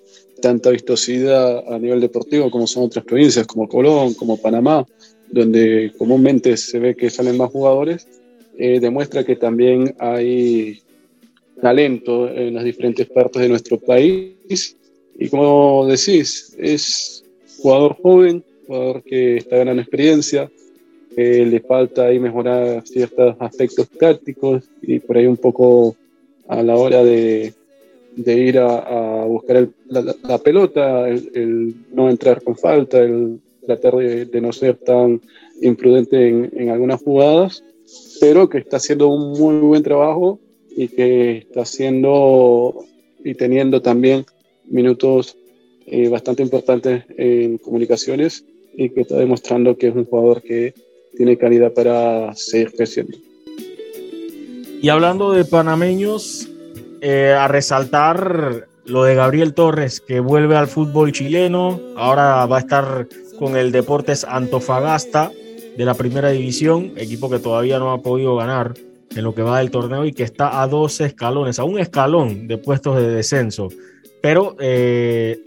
tanta vistosidad a nivel deportivo como son otras provincias como Colón, como Panamá, donde comúnmente se ve que salen más jugadores, eh, demuestra que también hay talento en las diferentes partes de nuestro país. Y como decís, es jugador joven, jugador que está ganando experiencia, le falta ahí mejorar ciertos aspectos tácticos y por ahí un poco a la hora de, de ir a, buscar la, pelota, el, no entrar con falta, el tratar de, no ser tan imprudente en, en, algunas jugadas, pero que está haciendo un muy buen trabajo y que está haciendo y teniendo también minutos eh, bastante importante en comunicaciones y que está demostrando que es un jugador que tiene calidad para seguir creciendo. Y hablando de panameños, eh, a resaltar lo de Gabriel Torres, que vuelve al fútbol chileno, ahora va a estar con el Deportes Antofagasta de la primera división, equipo que todavía no ha podido ganar en lo que va del torneo y que está a dos escalones, a un escalón de puestos de descenso. Pero eh,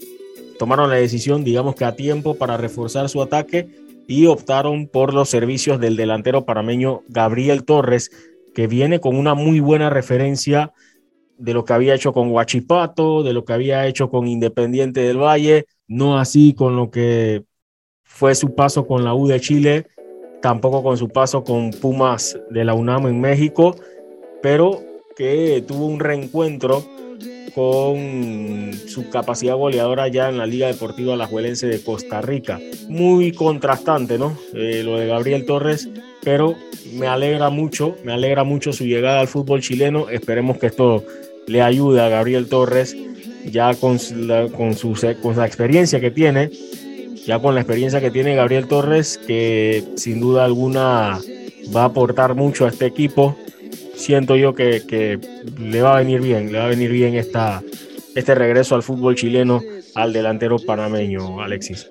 tomaron la decisión, digamos que a tiempo, para reforzar su ataque y optaron por los servicios del delantero parameño Gabriel Torres, que viene con una muy buena referencia de lo que había hecho con Huachipato, de lo que había hecho con Independiente del Valle, no así con lo que fue su paso con la U de Chile, tampoco con su paso con Pumas de la UNAM en México, pero que tuvo un reencuentro con su capacidad goleadora ya en la Liga Deportiva Alajuelense de Costa Rica. Muy contrastante, ¿no? Eh, lo de Gabriel Torres, pero me alegra mucho, me alegra mucho su llegada al fútbol chileno. Esperemos que esto le ayude a Gabriel Torres ya con, con, su, con la experiencia que tiene, ya con la experiencia que tiene Gabriel Torres, que sin duda alguna va a aportar mucho a este equipo siento yo que, le va a venir bien, le va a venir bien esta, este regreso al fútbol chileno al delantero panameño, Alexis.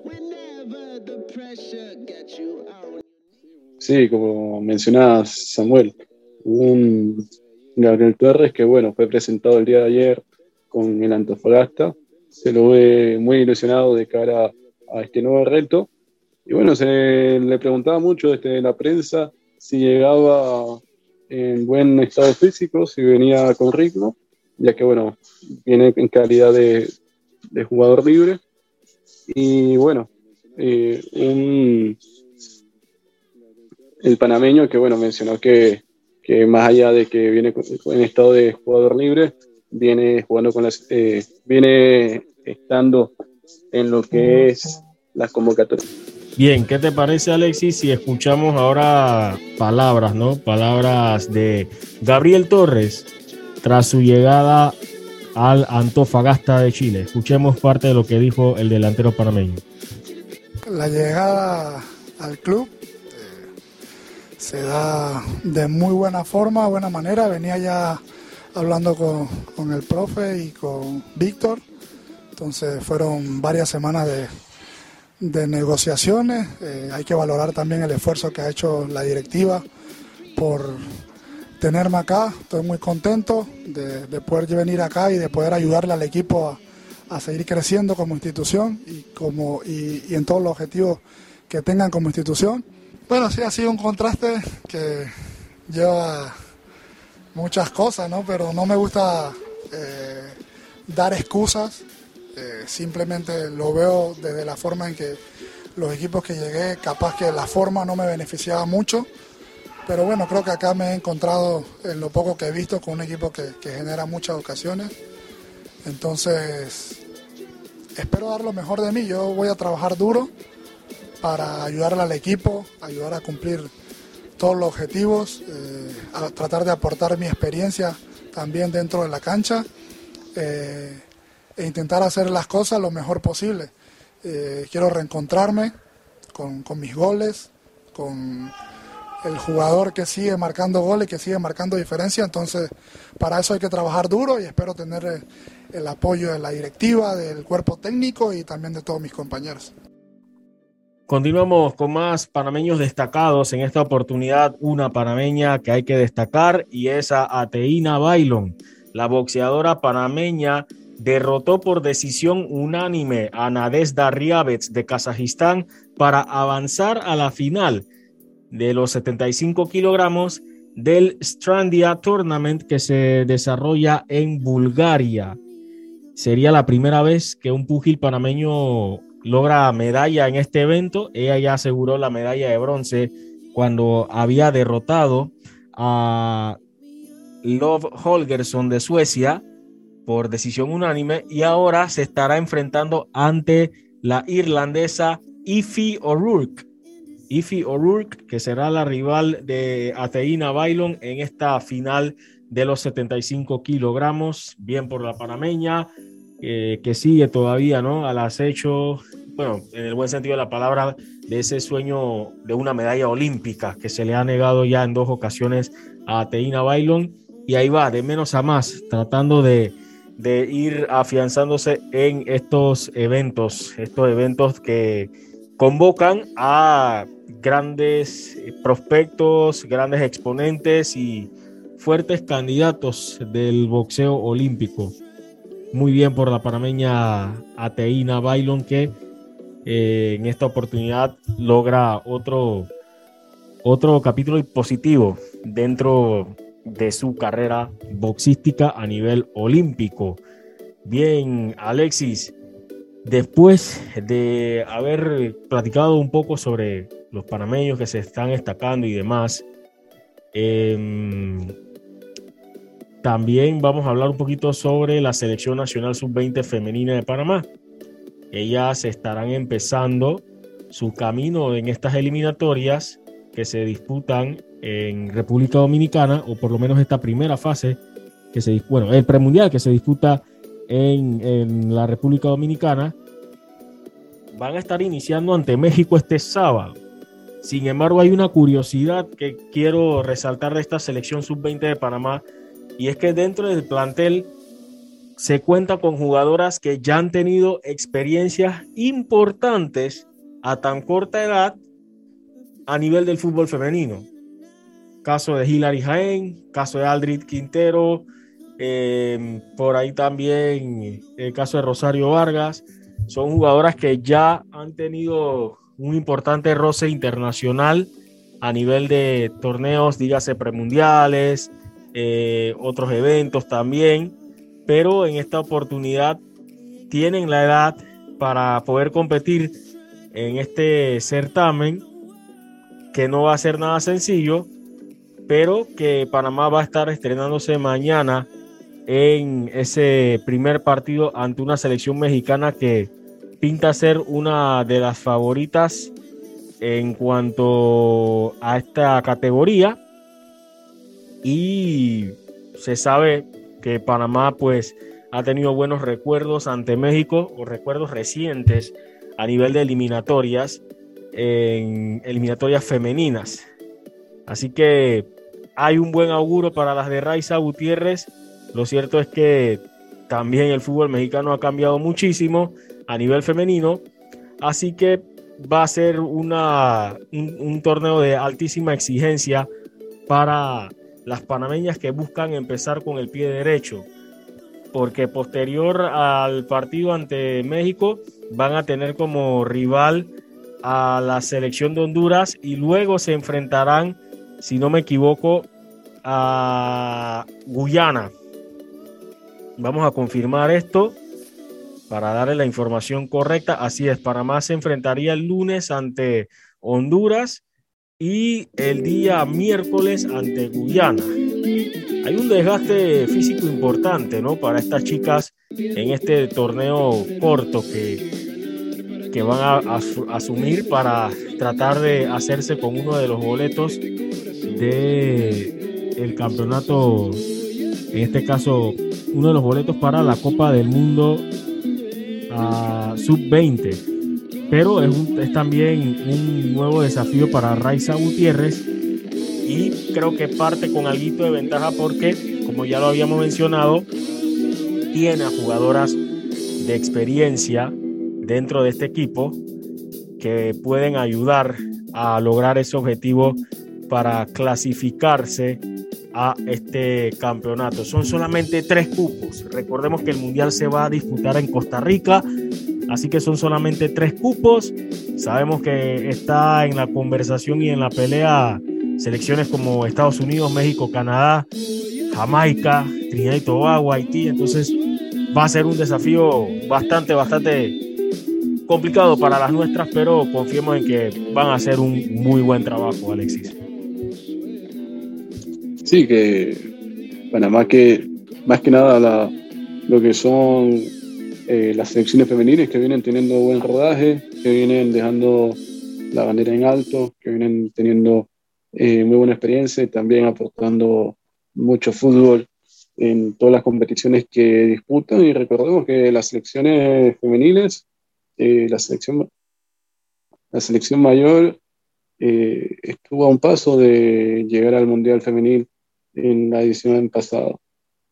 Sí, como mencionabas, Samuel, un Gabriel Torres que, bueno, fue presentado el día de ayer con el Antofagasta. Se lo ve muy ilusionado de cara a este nuevo reto. Y bueno, se le preguntaba mucho desde la prensa si llegaba en buen estado físico, si venía con ritmo, ya que bueno, viene en calidad de, jugador libre. Y bueno, eh, el panameño que bueno, mencionó que, más allá de que viene en estado de jugador libre, viene jugando con las, eh, viene estando en lo que es las convocatorias. Bien, ¿qué te parece Alexis si escuchamos ahora palabras, ¿no? Palabras de Gabriel Torres tras su llegada al Antofagasta de Chile. Escuchemos parte de lo que dijo el delantero panameño. La llegada al club se da de muy buena forma, buena manera. Venía ya hablando con, con el profe y con Víctor. Entonces fueron varias semanas de, de negociaciones. Eh, hay que valorar también el esfuerzo que ha hecho la directiva por tenerme acá. Estoy muy contento de, poder venir acá y de poder ayudarle al equipo a, seguir creciendo como institución y, como, y, en todos los objetivos que tengan como institución. Bueno, sí, ha sido un contraste que lleva muchas cosas, ¿no? pero no me gusta eh, dar excusas eh, simplemente lo veo desde la forma en que los equipos que llegué, capaz que la forma no me beneficiaba mucho, pero bueno, creo que acá me he encontrado en lo poco que he visto con un equipo que, genera muchas ocasiones. Entonces, espero dar lo mejor de mí. Yo voy a trabajar duro para ayudarle al equipo, ayudar a cumplir todos los objetivos, eh, tratar de aportar mi experiencia también dentro de la cancha. Eh, e intentar hacer las cosas lo mejor posible. Eh, quiero reencontrarme con, mis goles, con el jugador que sigue marcando goles, que sigue marcando diferencia, entonces para eso hay que trabajar duro y espero tener el apoyo de la directiva, del cuerpo técnico y también de todos mis compañeros. Continuamos con más panameños destacados. En esta oportunidad, una panameña que hay que destacar y es a Ateína Bailon, la boxeadora panameña derrotó por decisión unánime a Nadezhda Riabets de Kazajistán para avanzar a la final de los 75 kilogramos del Strandia Tournament que se desarrolla en Bulgaria. Sería la primera vez que un pugil panameño logra medalla en este evento. Ella ya aseguró la medalla de bronce cuando había derrotado a Love Holgersson de Suecia por decisión unánime y ahora se estará enfrentando ante la irlandesa Ify O'Rourke. Ify O'Rourke, que será la rival de Ateina Bailon en esta final de los 75 kilogramos, bien por la panameña. Eh, que sigue todavía, ¿no? Al acecho, bueno, en el buen sentido de la palabra, de ese sueño de una medalla olímpica que se le ha negado ya en dos ocasiones a Teina Bailon. Y ahí va, de menos a más, tratando de, de ir afianzándose en estos eventos, estos eventos que convocan a grandes prospectos, grandes exponentes y fuertes candidatos del boxeo olímpico. Muy bien por la panameña Ateína Bailon que eh, en esta oportunidad logra otro, otro capítulo positivo dentro de su carrera boxística a nivel olímpico. Bien, Alexis, después de haber platicado un poco sobre los panameños que se están destacando y demás, em, también vamos a hablar un poquito sobre la selección nacional sub-20 femenina de Panamá. Ellas estarán empezando su camino en estas eliminatorias que se disputan en República Dominicana, o por lo menos esta primera fase, que se, bueno, el premundial que se disputa en, en la República Dominicana, van a estar iniciando ante México este sábado. Sin embargo, hay una curiosidad que quiero resaltar de esta selección sub-20 de Panamá, y es que dentro del plantel se cuenta con jugadoras que ya han tenido experiencias importantes a tan corta edad a nivel del fútbol femenino. Caso de Hilary Jaén, caso de Aldrid Quintero, em, por ahí también el caso de Rosario Vargas. Son jugadoras que ya han tenido un importante roce internacional a nivel de torneos, dígase premundiales, eh, otros eventos también, pero en esta oportunidad tienen la edad para poder competir en este certamen que no va a ser nada sencillo, pero que Panamá va a estar estrenándose mañana en ese primer partido ante una selección mexicana que pinta ser una de las favoritas en cuanto a esta categoría y se sabe que Panamá pues ha tenido buenos recuerdos ante México o recuerdos recientes a nivel de eliminatorias en eliminatorias femeninas. Así que hay un buen auguro para las de Raiza Gutiérrez. Lo cierto es que también el fútbol mexicano ha cambiado muchísimo a nivel femenino. Así que va a ser una, un, un torneo de altísima exigencia para las panameñas que buscan empezar con el pie derecho, porque posterior al partido ante México van a tener como rival a la selección de Honduras y luego se enfrentarán, si no me equivoco, a Guyana. Vamos a confirmar esto para darle la información correcta. Así es, Panamá se enfrentaría el lunes ante Honduras y el día miércoles ante Guyana. Hay un desgaste físico importante, ¿no? Para estas chicas en este torneo corto que, que van a, asumir para tratar de hacerse con uno de los boletos de campeonato, en este caso, uno de los boletos para la Copa del Mundo uh, Sub-20 pero es, también un nuevo desafío para Raiza Gutiérrez y creo que parte con algo de ventaja porque, como ya lo habíamos mencionado, tiene a jugadoras de experiencia dentro de este equipo que pueden ayudar a lograr ese objetivo para clasificarse a este campeonato. Son solamente tres cupos. Recordemos que el Mundial se va a disputar en Costa Rica Así que son solamente tres cupos. Sabemos que está en la conversación y en la pelea selecciones como Estados Unidos, México, Canadá, Jamaica, Trinidad y Tobago, Haití. Entonces va a ser un desafío bastante, bastante complicado para las nuestras, pero confiemos en que van a hacer un muy buen trabajo, Alexis. Sí, que Panamá que más que nada lo que son eh, las selecciones femeniles que vienen teniendo buen rodaje, que vienen dejando la bandera en alto, que vienen teniendo eh, muy buena experiencia y también aportando mucho fútbol en todas las competiciones que disputan y recordemos que las selecciones femeniles, eh, la, selección, la selección mayor eh, estuvo a un paso de llegar al Mundial Femenil en la edición pasada.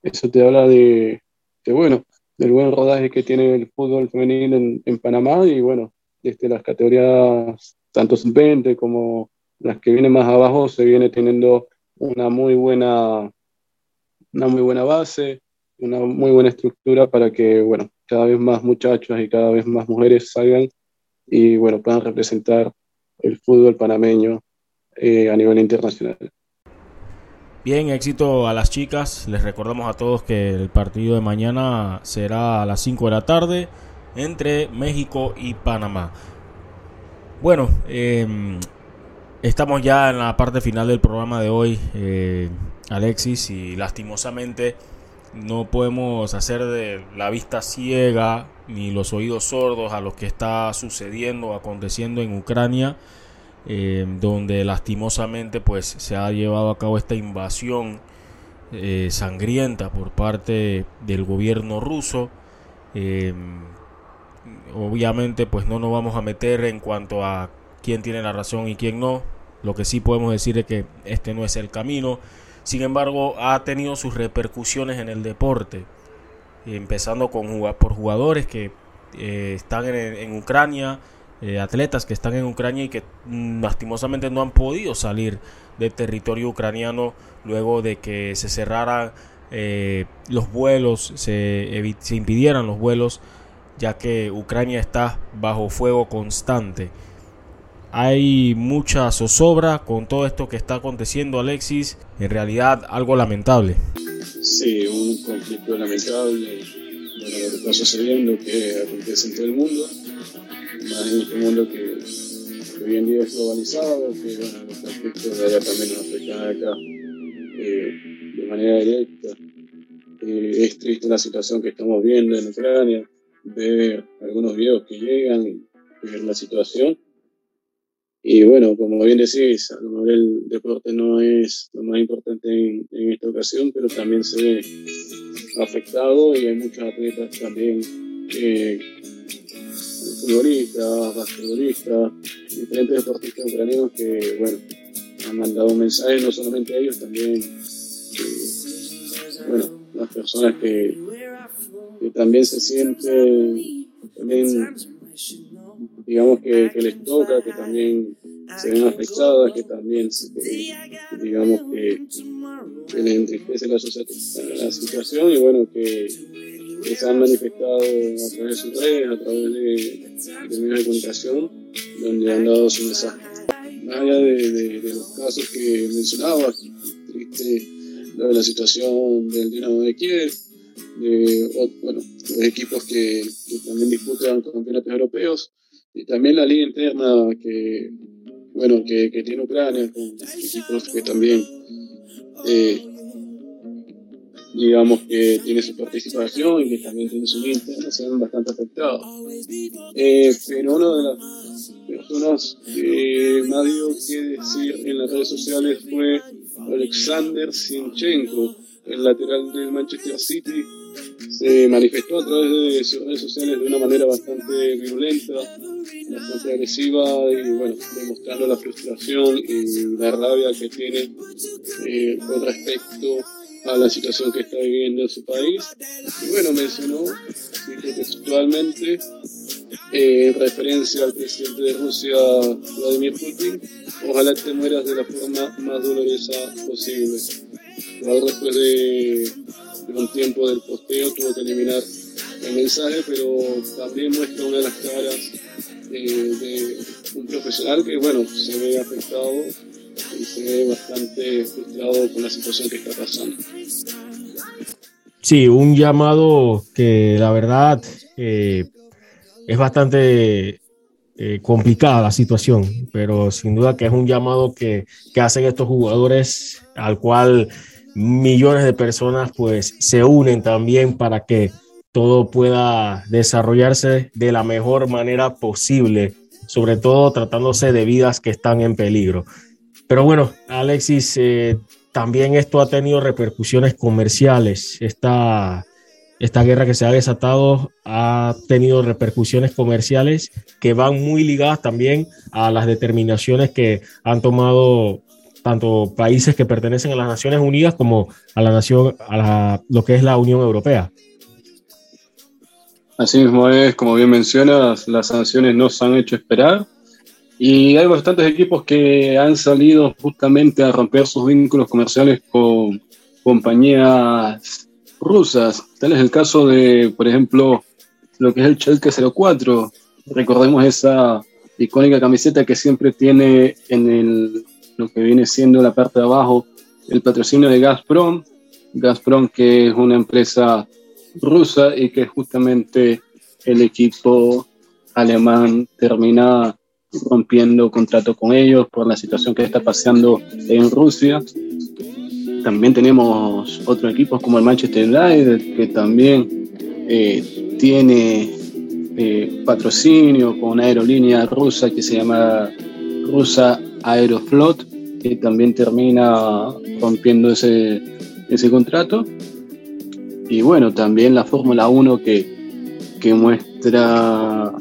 Eso te habla de, bueno, del buen rodaje que tiene el fútbol femenil en, Panamá y bueno, desde las categorías tanto sub-20 como las que vienen más abajo se viene teniendo una muy buena una muy buena base, una muy buena estructura para que, bueno, cada vez más muchachos y cada vez más mujeres salgan y, bueno, puedan representar el fútbol panameño eh, a nivel internacional. Bien, éxito a las chicas. Les recordamos a todos que el partido de mañana será a las 5 de la tarde entre México y Panamá. Bueno, em, estamos ya en la parte final del programa de hoy. Eh, Alexis, y lastimosamente no podemos hacer de la vista ciega ni los oídos sordos a lo que está sucediendo, aconteciendo en Ucrania, eh, donde lastimosamente pues se ha llevado a cabo esta invasión eh, sangrienta por parte del gobierno ruso. Eh, obviamente pues no nos vamos a meter en cuanto a quién tiene la razón y quién no. Lo que sí podemos decir es que este no es el camino sin embargo, ha tenido sus repercusiones en el deporte, empezando con, por jugadores que están en, Ucrania, eh, atletas que están en Ucrania y que mm, lastimosamente no han podido salir del territorio ucraniano luego de que se cerraran eh, los vuelos, se, impidieran los vuelos, ya que Ucrania está bajo fuego constante. Hay mucha zozobra con todo esto que está aconteciendo, Alexis. En realidad, algo lamentable. Sí, un conflicto lamentable. Bueno, lo que está sucediendo, que acontece en todo el mundo. Más en este mundo que, hoy en día es globalizado, que bueno, los conflictos de allá también nos afectan acá eh, de manera directa. Eh, es triste la situación que estamos viendo en Ucrania, ver algunos videos que llegan ver la situación y bueno, como bien decís, a lo mejor el deporte no es lo más importante en, esta ocasión, pero también se ve afectado y hay muchos atletas también, eh, futbolistas, basquetbolistas, diferentes deportistas ucranianos que, bueno, han mandado mensajes, no solamente a ellos, también, eh, bueno, las personas que, que también se sienten, también digamos que, que, les toca, que también se ven afectadas, que también, digamos que, que les entristece la, situación y bueno, que, que, se han manifestado a través de sus redes, a través de, de medios de comunicación, donde han dado su mensaje. Más allá de, de, de los casos que mencionaba, triste de la situación del Dinamo de Kiev, de bueno, los equipos que, que también disputan campeonatos europeos, y también la liga interna que, bueno, que, que tiene Ucrania, con equipos que también, eh, digamos que tiene su participación y que también tiene su liga interna, se ven bastante afectados. Eh, pero una de las personas que más dio que decir en las redes sociales fue Alexander Sinchenko, el lateral del Manchester City, se manifestó a través de sus redes sociales de una manera bastante violenta, bastante agresiva y bueno, demostrando la frustración y la rabia que tiene eh, con respecto a la situación que está viviendo en su país. Y bueno, mencionó textualmente eh, en referencia al presidente de Rusia, Vladimir Putin, ojalá te mueras de la forma más dolorosa posible. Luego después de un tiempo del posteo tuvo que eliminar el mensaje, pero también muestra una de las caras eh, de un profesional que, bueno, se ve afectado y bastante frustrado con la situación que está pasando. Sí, un llamado que la verdad eh, es bastante eh, complicada la situación, pero sin duda que es un llamado que, que hacen estos jugadores al cual millones de personas pues se unen también para que todo pueda desarrollarse de la mejor manera posible, sobre todo tratándose de vidas que están en peligro. Pero bueno, Alexis, eh, también esto ha tenido repercusiones comerciales. Esta, esta guerra que se ha desatado ha tenido repercusiones comerciales que van muy ligadas también a las determinaciones que han tomado tanto países que pertenecen a las Naciones Unidas como a la nación, a lo que es la Unión Europea. Así mismo es, como bien mencionas, las sanciones no se han hecho esperar y hay bastantes equipos que han salido justamente a romper sus vínculos comerciales con compañías rusas. Tal es el caso de, por ejemplo, lo que es el Chelke 04. Recordemos esa icónica camiseta que siempre tiene en el, lo que viene siendo la parte de abajo el patrocinio de Gazprom. Gazprom que es una empresa rusa y que justamente el equipo alemán termina rompiendo contrato con ellos por la situación que está pasando en Rusia. También tenemos otros equipos como el Manchester United, que también eh, tiene eh, patrocinio con una aerolínea rusa que se llama Rusa Aeroflot, que también termina rompiendo ese, ese contrato. Y bueno, también la Fórmula 1 que, que muestra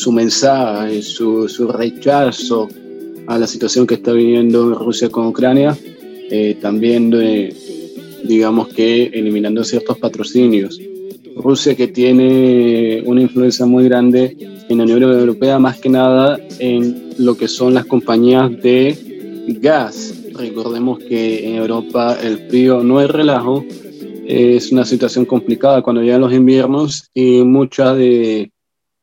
su mensaje, su, su, rechazo a la situación que está viviendo Rusia con Ucrania, eh, también digamos que eliminando ciertos patrocinios. Rusia que tiene una influencia muy grande en la Unión Europea, más que nada en lo que son las compañías de gas. Recordemos que en Europa el frío no es relajo, es una situación complicada cuando llegan los inviernos y mucha de,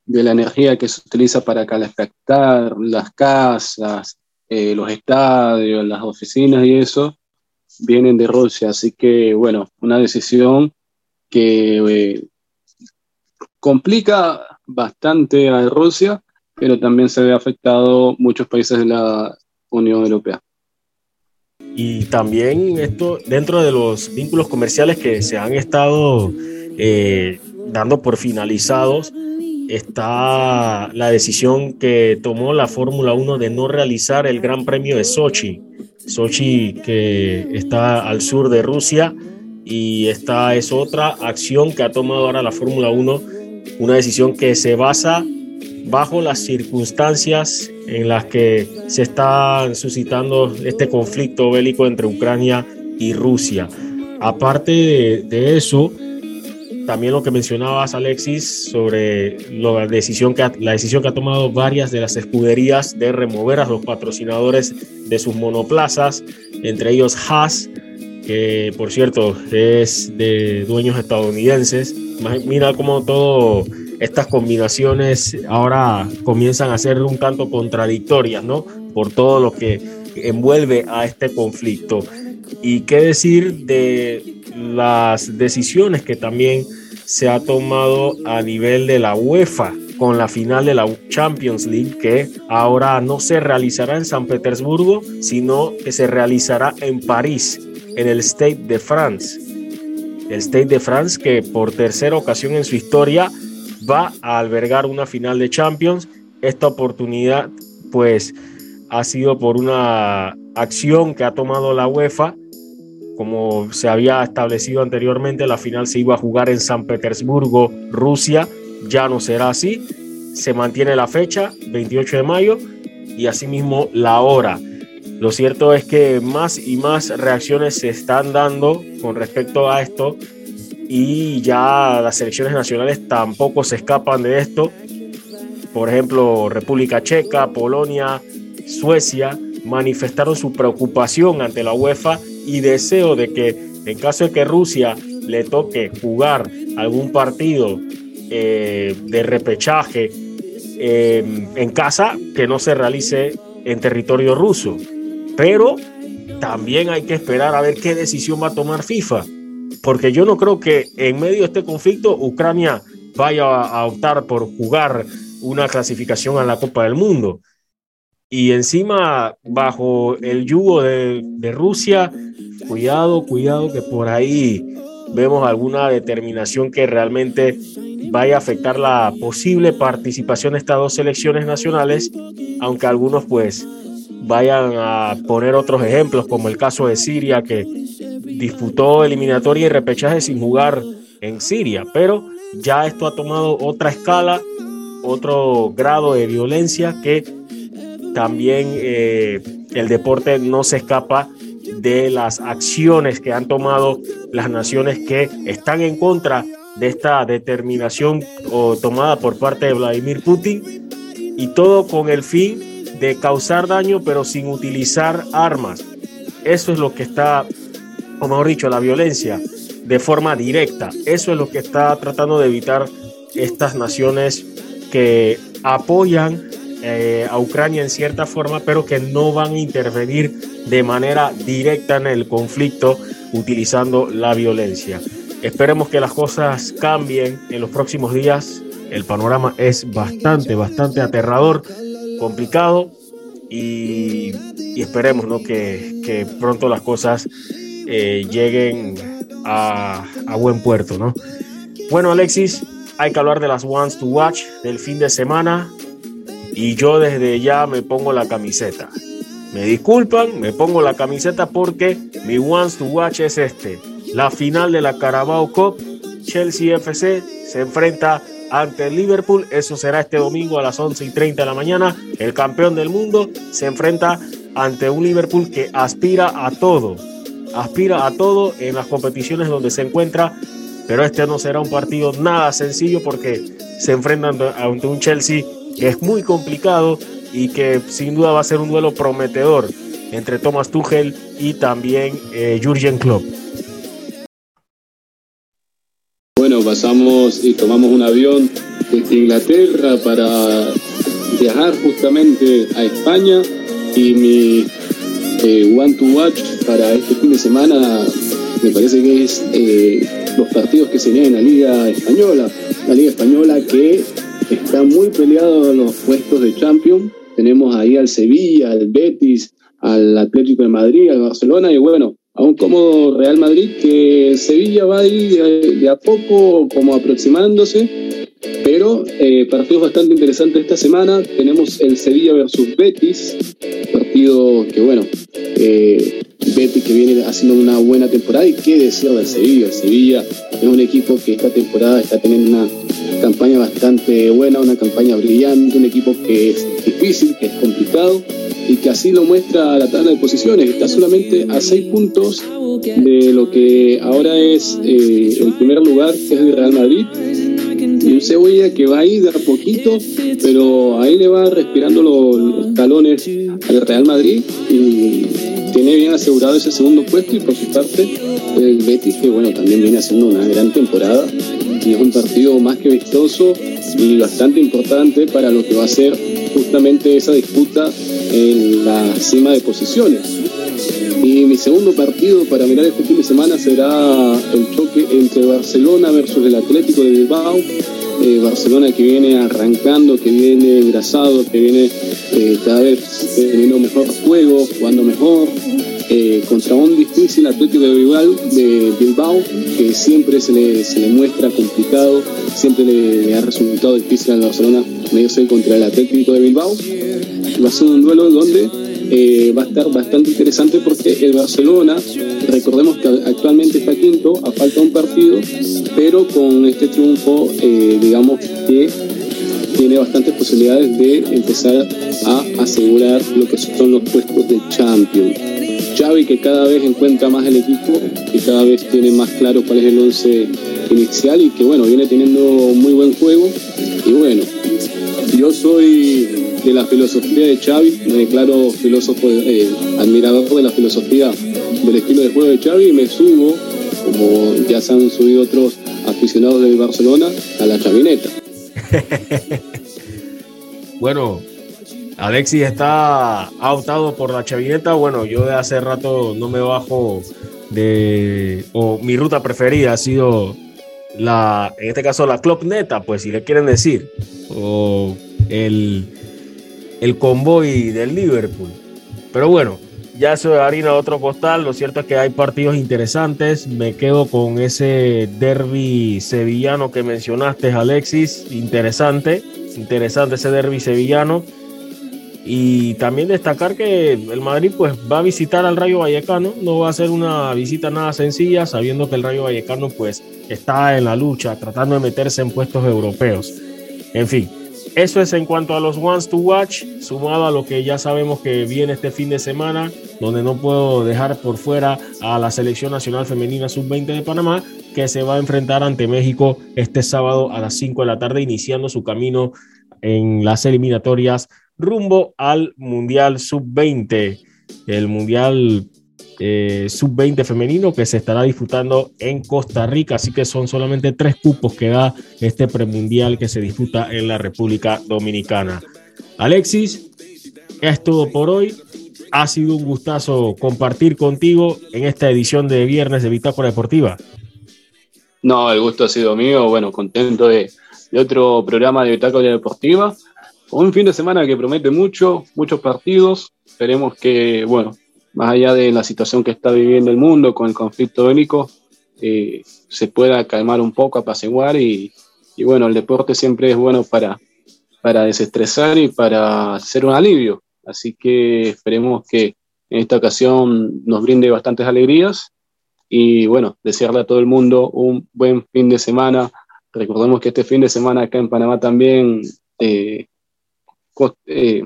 de la energía que se utiliza para calefactar las casas, eh, los estadios, las oficinas y eso, vienen de Rusia. Así que, bueno, una decisión que eh, complica bastante a Rusia, pero también se ve afectado muchos países de la Unión Europea. Y también esto, dentro de los vínculos comerciales que se han estado eh, dando por finalizados, está la decisión que tomó la Fórmula 1 de no realizar el Gran Premio de Sochi. Sochi que está al sur de Rusia y esta es otra acción que ha tomado ahora la Fórmula 1, una decisión que se basa bajo las circunstancias en las que se está suscitando este conflicto bélico entre Ucrania y Rusia. Aparte de, eso, también lo que mencionabas, Alexis, sobre la decisión, que ha, la decisión que ha tomado varias de las escuderías de remover a los patrocinadores de sus monoplazas, entre ellos Haas, que por cierto es de dueños estadounidenses. Mira cómo todo estas combinaciones ahora comienzan a ser un tanto contradictorias, ¿no? Por todo lo que envuelve a este conflicto. Y qué decir de las decisiones que también se ha tomado a nivel de la UEFA con la final de la Champions League que ahora no se realizará en San Petersburgo, sino que se realizará en París, en el State de France. El State de France que por tercera ocasión en su historia va a albergar una final de Champions. Esta oportunidad pues ha sido por una acción que ha tomado la UEFA. Como se había establecido anteriormente, la final se iba a jugar en San Petersburgo, Rusia. Ya no será así. Se mantiene la fecha, 28 de mayo, y asimismo la hora. Lo cierto es que más y más reacciones se están dando con respecto a esto y ya las selecciones nacionales tampoco se escapan de esto. Por ejemplo, República Checa, Polonia, Suecia manifestaron su preocupación ante la UEFA y deseo de que en caso de que Rusia le toque jugar algún partido eh, de repechaje eh, en casa, que no se realice en territorio ruso. Pero también hay que esperar a ver qué decisión va a tomar FIFA porque yo no creo que en medio de este conflicto Ucrania vaya a optar por jugar una clasificación a la Copa del Mundo. Y encima, bajo el yugo de, Rusia, cuidado, cuidado, que por ahí vemos alguna determinación que realmente vaya a afectar la posible participación de estas dos selecciones nacionales, aunque algunos pues vayan a poner otros ejemplos, como el caso de Siria, que disputó eliminatoria y repechaje sin jugar en Siria, pero ya esto ha tomado otra escala, otro grado de violencia que también eh, el deporte no se escapa de las acciones que han tomado las naciones que están en contra de esta determinación o tomada por parte de Vladimir Putin y todo con el fin de causar daño pero sin utilizar armas. Eso es lo que está, o mejor dicho, la violencia de forma directa. Eso es lo que está tratando de evitar estas naciones que apoyan eh, a Ucrania en cierta forma, pero que no van a intervenir de manera directa en el conflicto utilizando la violencia. Esperemos que las cosas cambien en los próximos días. El panorama es bastante, bastante aterrador, complicado y, esperemos ¿no? que, pronto las cosas eh, lleguen a, a, buen puerto. ¿no? Bueno, Alexis, hay que hablar de las ones to watch del fin de semana y yo desde ya me pongo la camiseta. Me disculpan, me pongo la camiseta porque mi ones to watch es este. La final de la Carabao Cup, Chelsea FC se enfrenta ante Liverpool. Eso será este domingo a las 11 y 30 de la mañana. El campeón del mundo se enfrenta ante un Liverpool que aspira a todo. Aspira a todo en las competiciones donde se encuentra. Pero este no será un partido nada sencillo porque se enfrentan ante un Chelsea que es muy complicado y que sin duda va a ser un duelo prometedor entre Thomas Tuchel y también eh, Jurgen Klopp. Bueno, pasamos y tomamos un avión desde Inglaterra para viajar justamente a España y mi eh, One to Watch para este fin de semana me parece que es eh, los partidos que se en la Liga Española. La Liga Española que está muy peleado los puestos de Champions. Tenemos ahí al Sevilla, al Betis, al Atlético de Madrid, al Barcelona y bueno, a un cómodo Real Madrid que Sevilla va ahí de, a poco como aproximándose, pero eh, partidos bastante interesantes esta semana. Tenemos el Sevilla versus Betis, partido que bueno, eh, Betis que viene haciendo una buena temporada y qué decir del Sevilla. El Sevilla es un equipo que esta temporada está teniendo una campaña bastante buena, una campaña brillante, un equipo que es difícil, que es complicado y que así lo muestra la tabla de posiciones. Está solamente a seis puntos de lo que ahora es eh, el primer lugar, que es el Real Madrid. Y un Cebolla que va ahí de a poquito, pero ahí le va respirando los, talones al Real Madrid y tiene bien asegurado ese segundo puesto y por su parte el Betis que bueno también viene haciendo una gran temporada y es un partido más que vistoso y bastante importante para lo que va a ser justamente esa disputa en la cima de posiciones. Mi segundo partido para mirar este fin de semana será el choque entre Barcelona versus el Atlético de Bilbao. Eh, Barcelona que viene arrancando, que viene engrasado, que viene eh, cada vez teniendo mejor juego, jugando mejor, eh, contra un difícil Atlético de Bilbao, de Bilbao que siempre se le, se le muestra complicado, siempre le, ha resultado difícil al Barcelona medirse contra el Atlético de Bilbao. Va a ser un duelo donde eh, va a estar bastante interesante porque el Barcelona, recordemos que actualmente está quinto, a falta un partido, pero con este triunfo, eh, digamos que tiene bastantes posibilidades de empezar a asegurar lo que son los puestos de Champions. Xavi que cada vez encuentra más el equipo y cada vez tiene más claro cuál es el once inicial y que bueno, viene teniendo muy buen juego y bueno, yo soy de la filosofía de Xavi, me declaro filósofo, eh, admirador de la filosofía del estilo de juego de Xavi y me subo, como ya se han subido otros aficionados del Barcelona, a la chavineta. bueno, Alexis está optado por la chavineta. Bueno, yo de hace rato no me bajo de. O mi ruta preferida ha sido la. En este caso, la Club Neta, pues si le quieren decir. O el, el convoy del Liverpool. Pero bueno, ya de harina otro costal. Lo cierto es que hay partidos interesantes. Me quedo con ese derby sevillano que mencionaste, Alexis. Interesante. Interesante ese derby sevillano Y también destacar que el Madrid pues va a visitar al Rayo Vallecano, no va a ser una visita nada sencilla, sabiendo que el Rayo Vallecano pues está en la lucha, tratando de meterse en puestos europeos. En fin, eso es en cuanto a los ones to watch, sumado a lo que ya sabemos que viene este fin de semana, donde no puedo dejar por fuera a la Selección Nacional Femenina Sub-20 de Panamá, que se va a enfrentar ante México este sábado a las 5 de la tarde, iniciando su camino en las eliminatorias rumbo al Mundial Sub-20, el Mundial eh, Sub-20 femenino que se estará disputando en Costa Rica. Así que son solamente tres cupos que da este premundial que se disputa en la República Dominicana. Alexis, es todo por hoy. Ha sido un gustazo compartir contigo en esta edición de viernes de Bitácora Deportiva. No, el gusto ha sido mío. Bueno, contento de, otro programa de Bitácora Deportiva un fin de semana que promete mucho, muchos partidos. Esperemos que, bueno, más allá de la situación que está viviendo el mundo con el conflicto bélico, eh, se pueda calmar un poco, apaciguar y, y, bueno, el deporte siempre es bueno para, para desestresar y para hacer un alivio. Así que esperemos que en esta ocasión nos brinde bastantes alegrías y bueno, desearle a todo el mundo un buen fin de semana. Recordemos que este fin de semana acá en Panamá también eh, eh,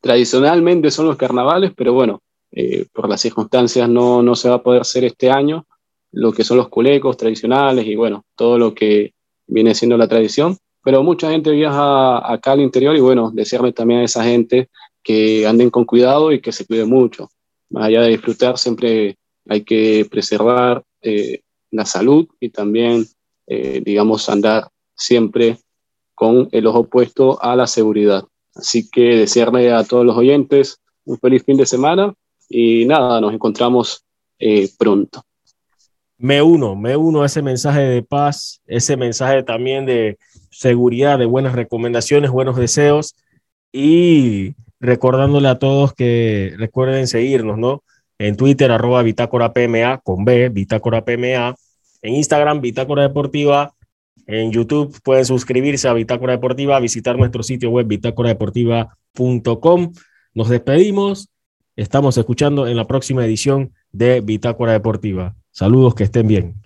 tradicionalmente son los carnavales, pero bueno, eh, por las circunstancias no, no se va a poder hacer este año lo que son los culecos tradicionales y bueno, todo lo que viene siendo la tradición. Pero mucha gente viaja acá al interior y bueno, desearle también a esa gente que anden con cuidado y que se cuide mucho. Más allá de disfrutar, siempre hay que preservar eh, la salud y también, digamos, andar siempre con el ojo puesto a la seguridad. Así que desearle a todos los oyentes un feliz fin de semana y nada, nos encontramos eh, pronto. Me uno, me uno a ese mensaje de paz, ese mensaje también de seguridad, de buenas recomendaciones, buenos deseos y recordándole a todos que recuerden seguirnos, ¿no? En Twitter, arroba Bitácora PMA con B, Bitácora PMA, en Instagram, Bitácora Deportiva, en YouTube pueden suscribirse a Bitácora Deportiva, visitar nuestro sitio web bitácoradeportiva.com. Nos despedimos. Estamos escuchando en la próxima edición de Bitácora Deportiva. Saludos, que estén bien.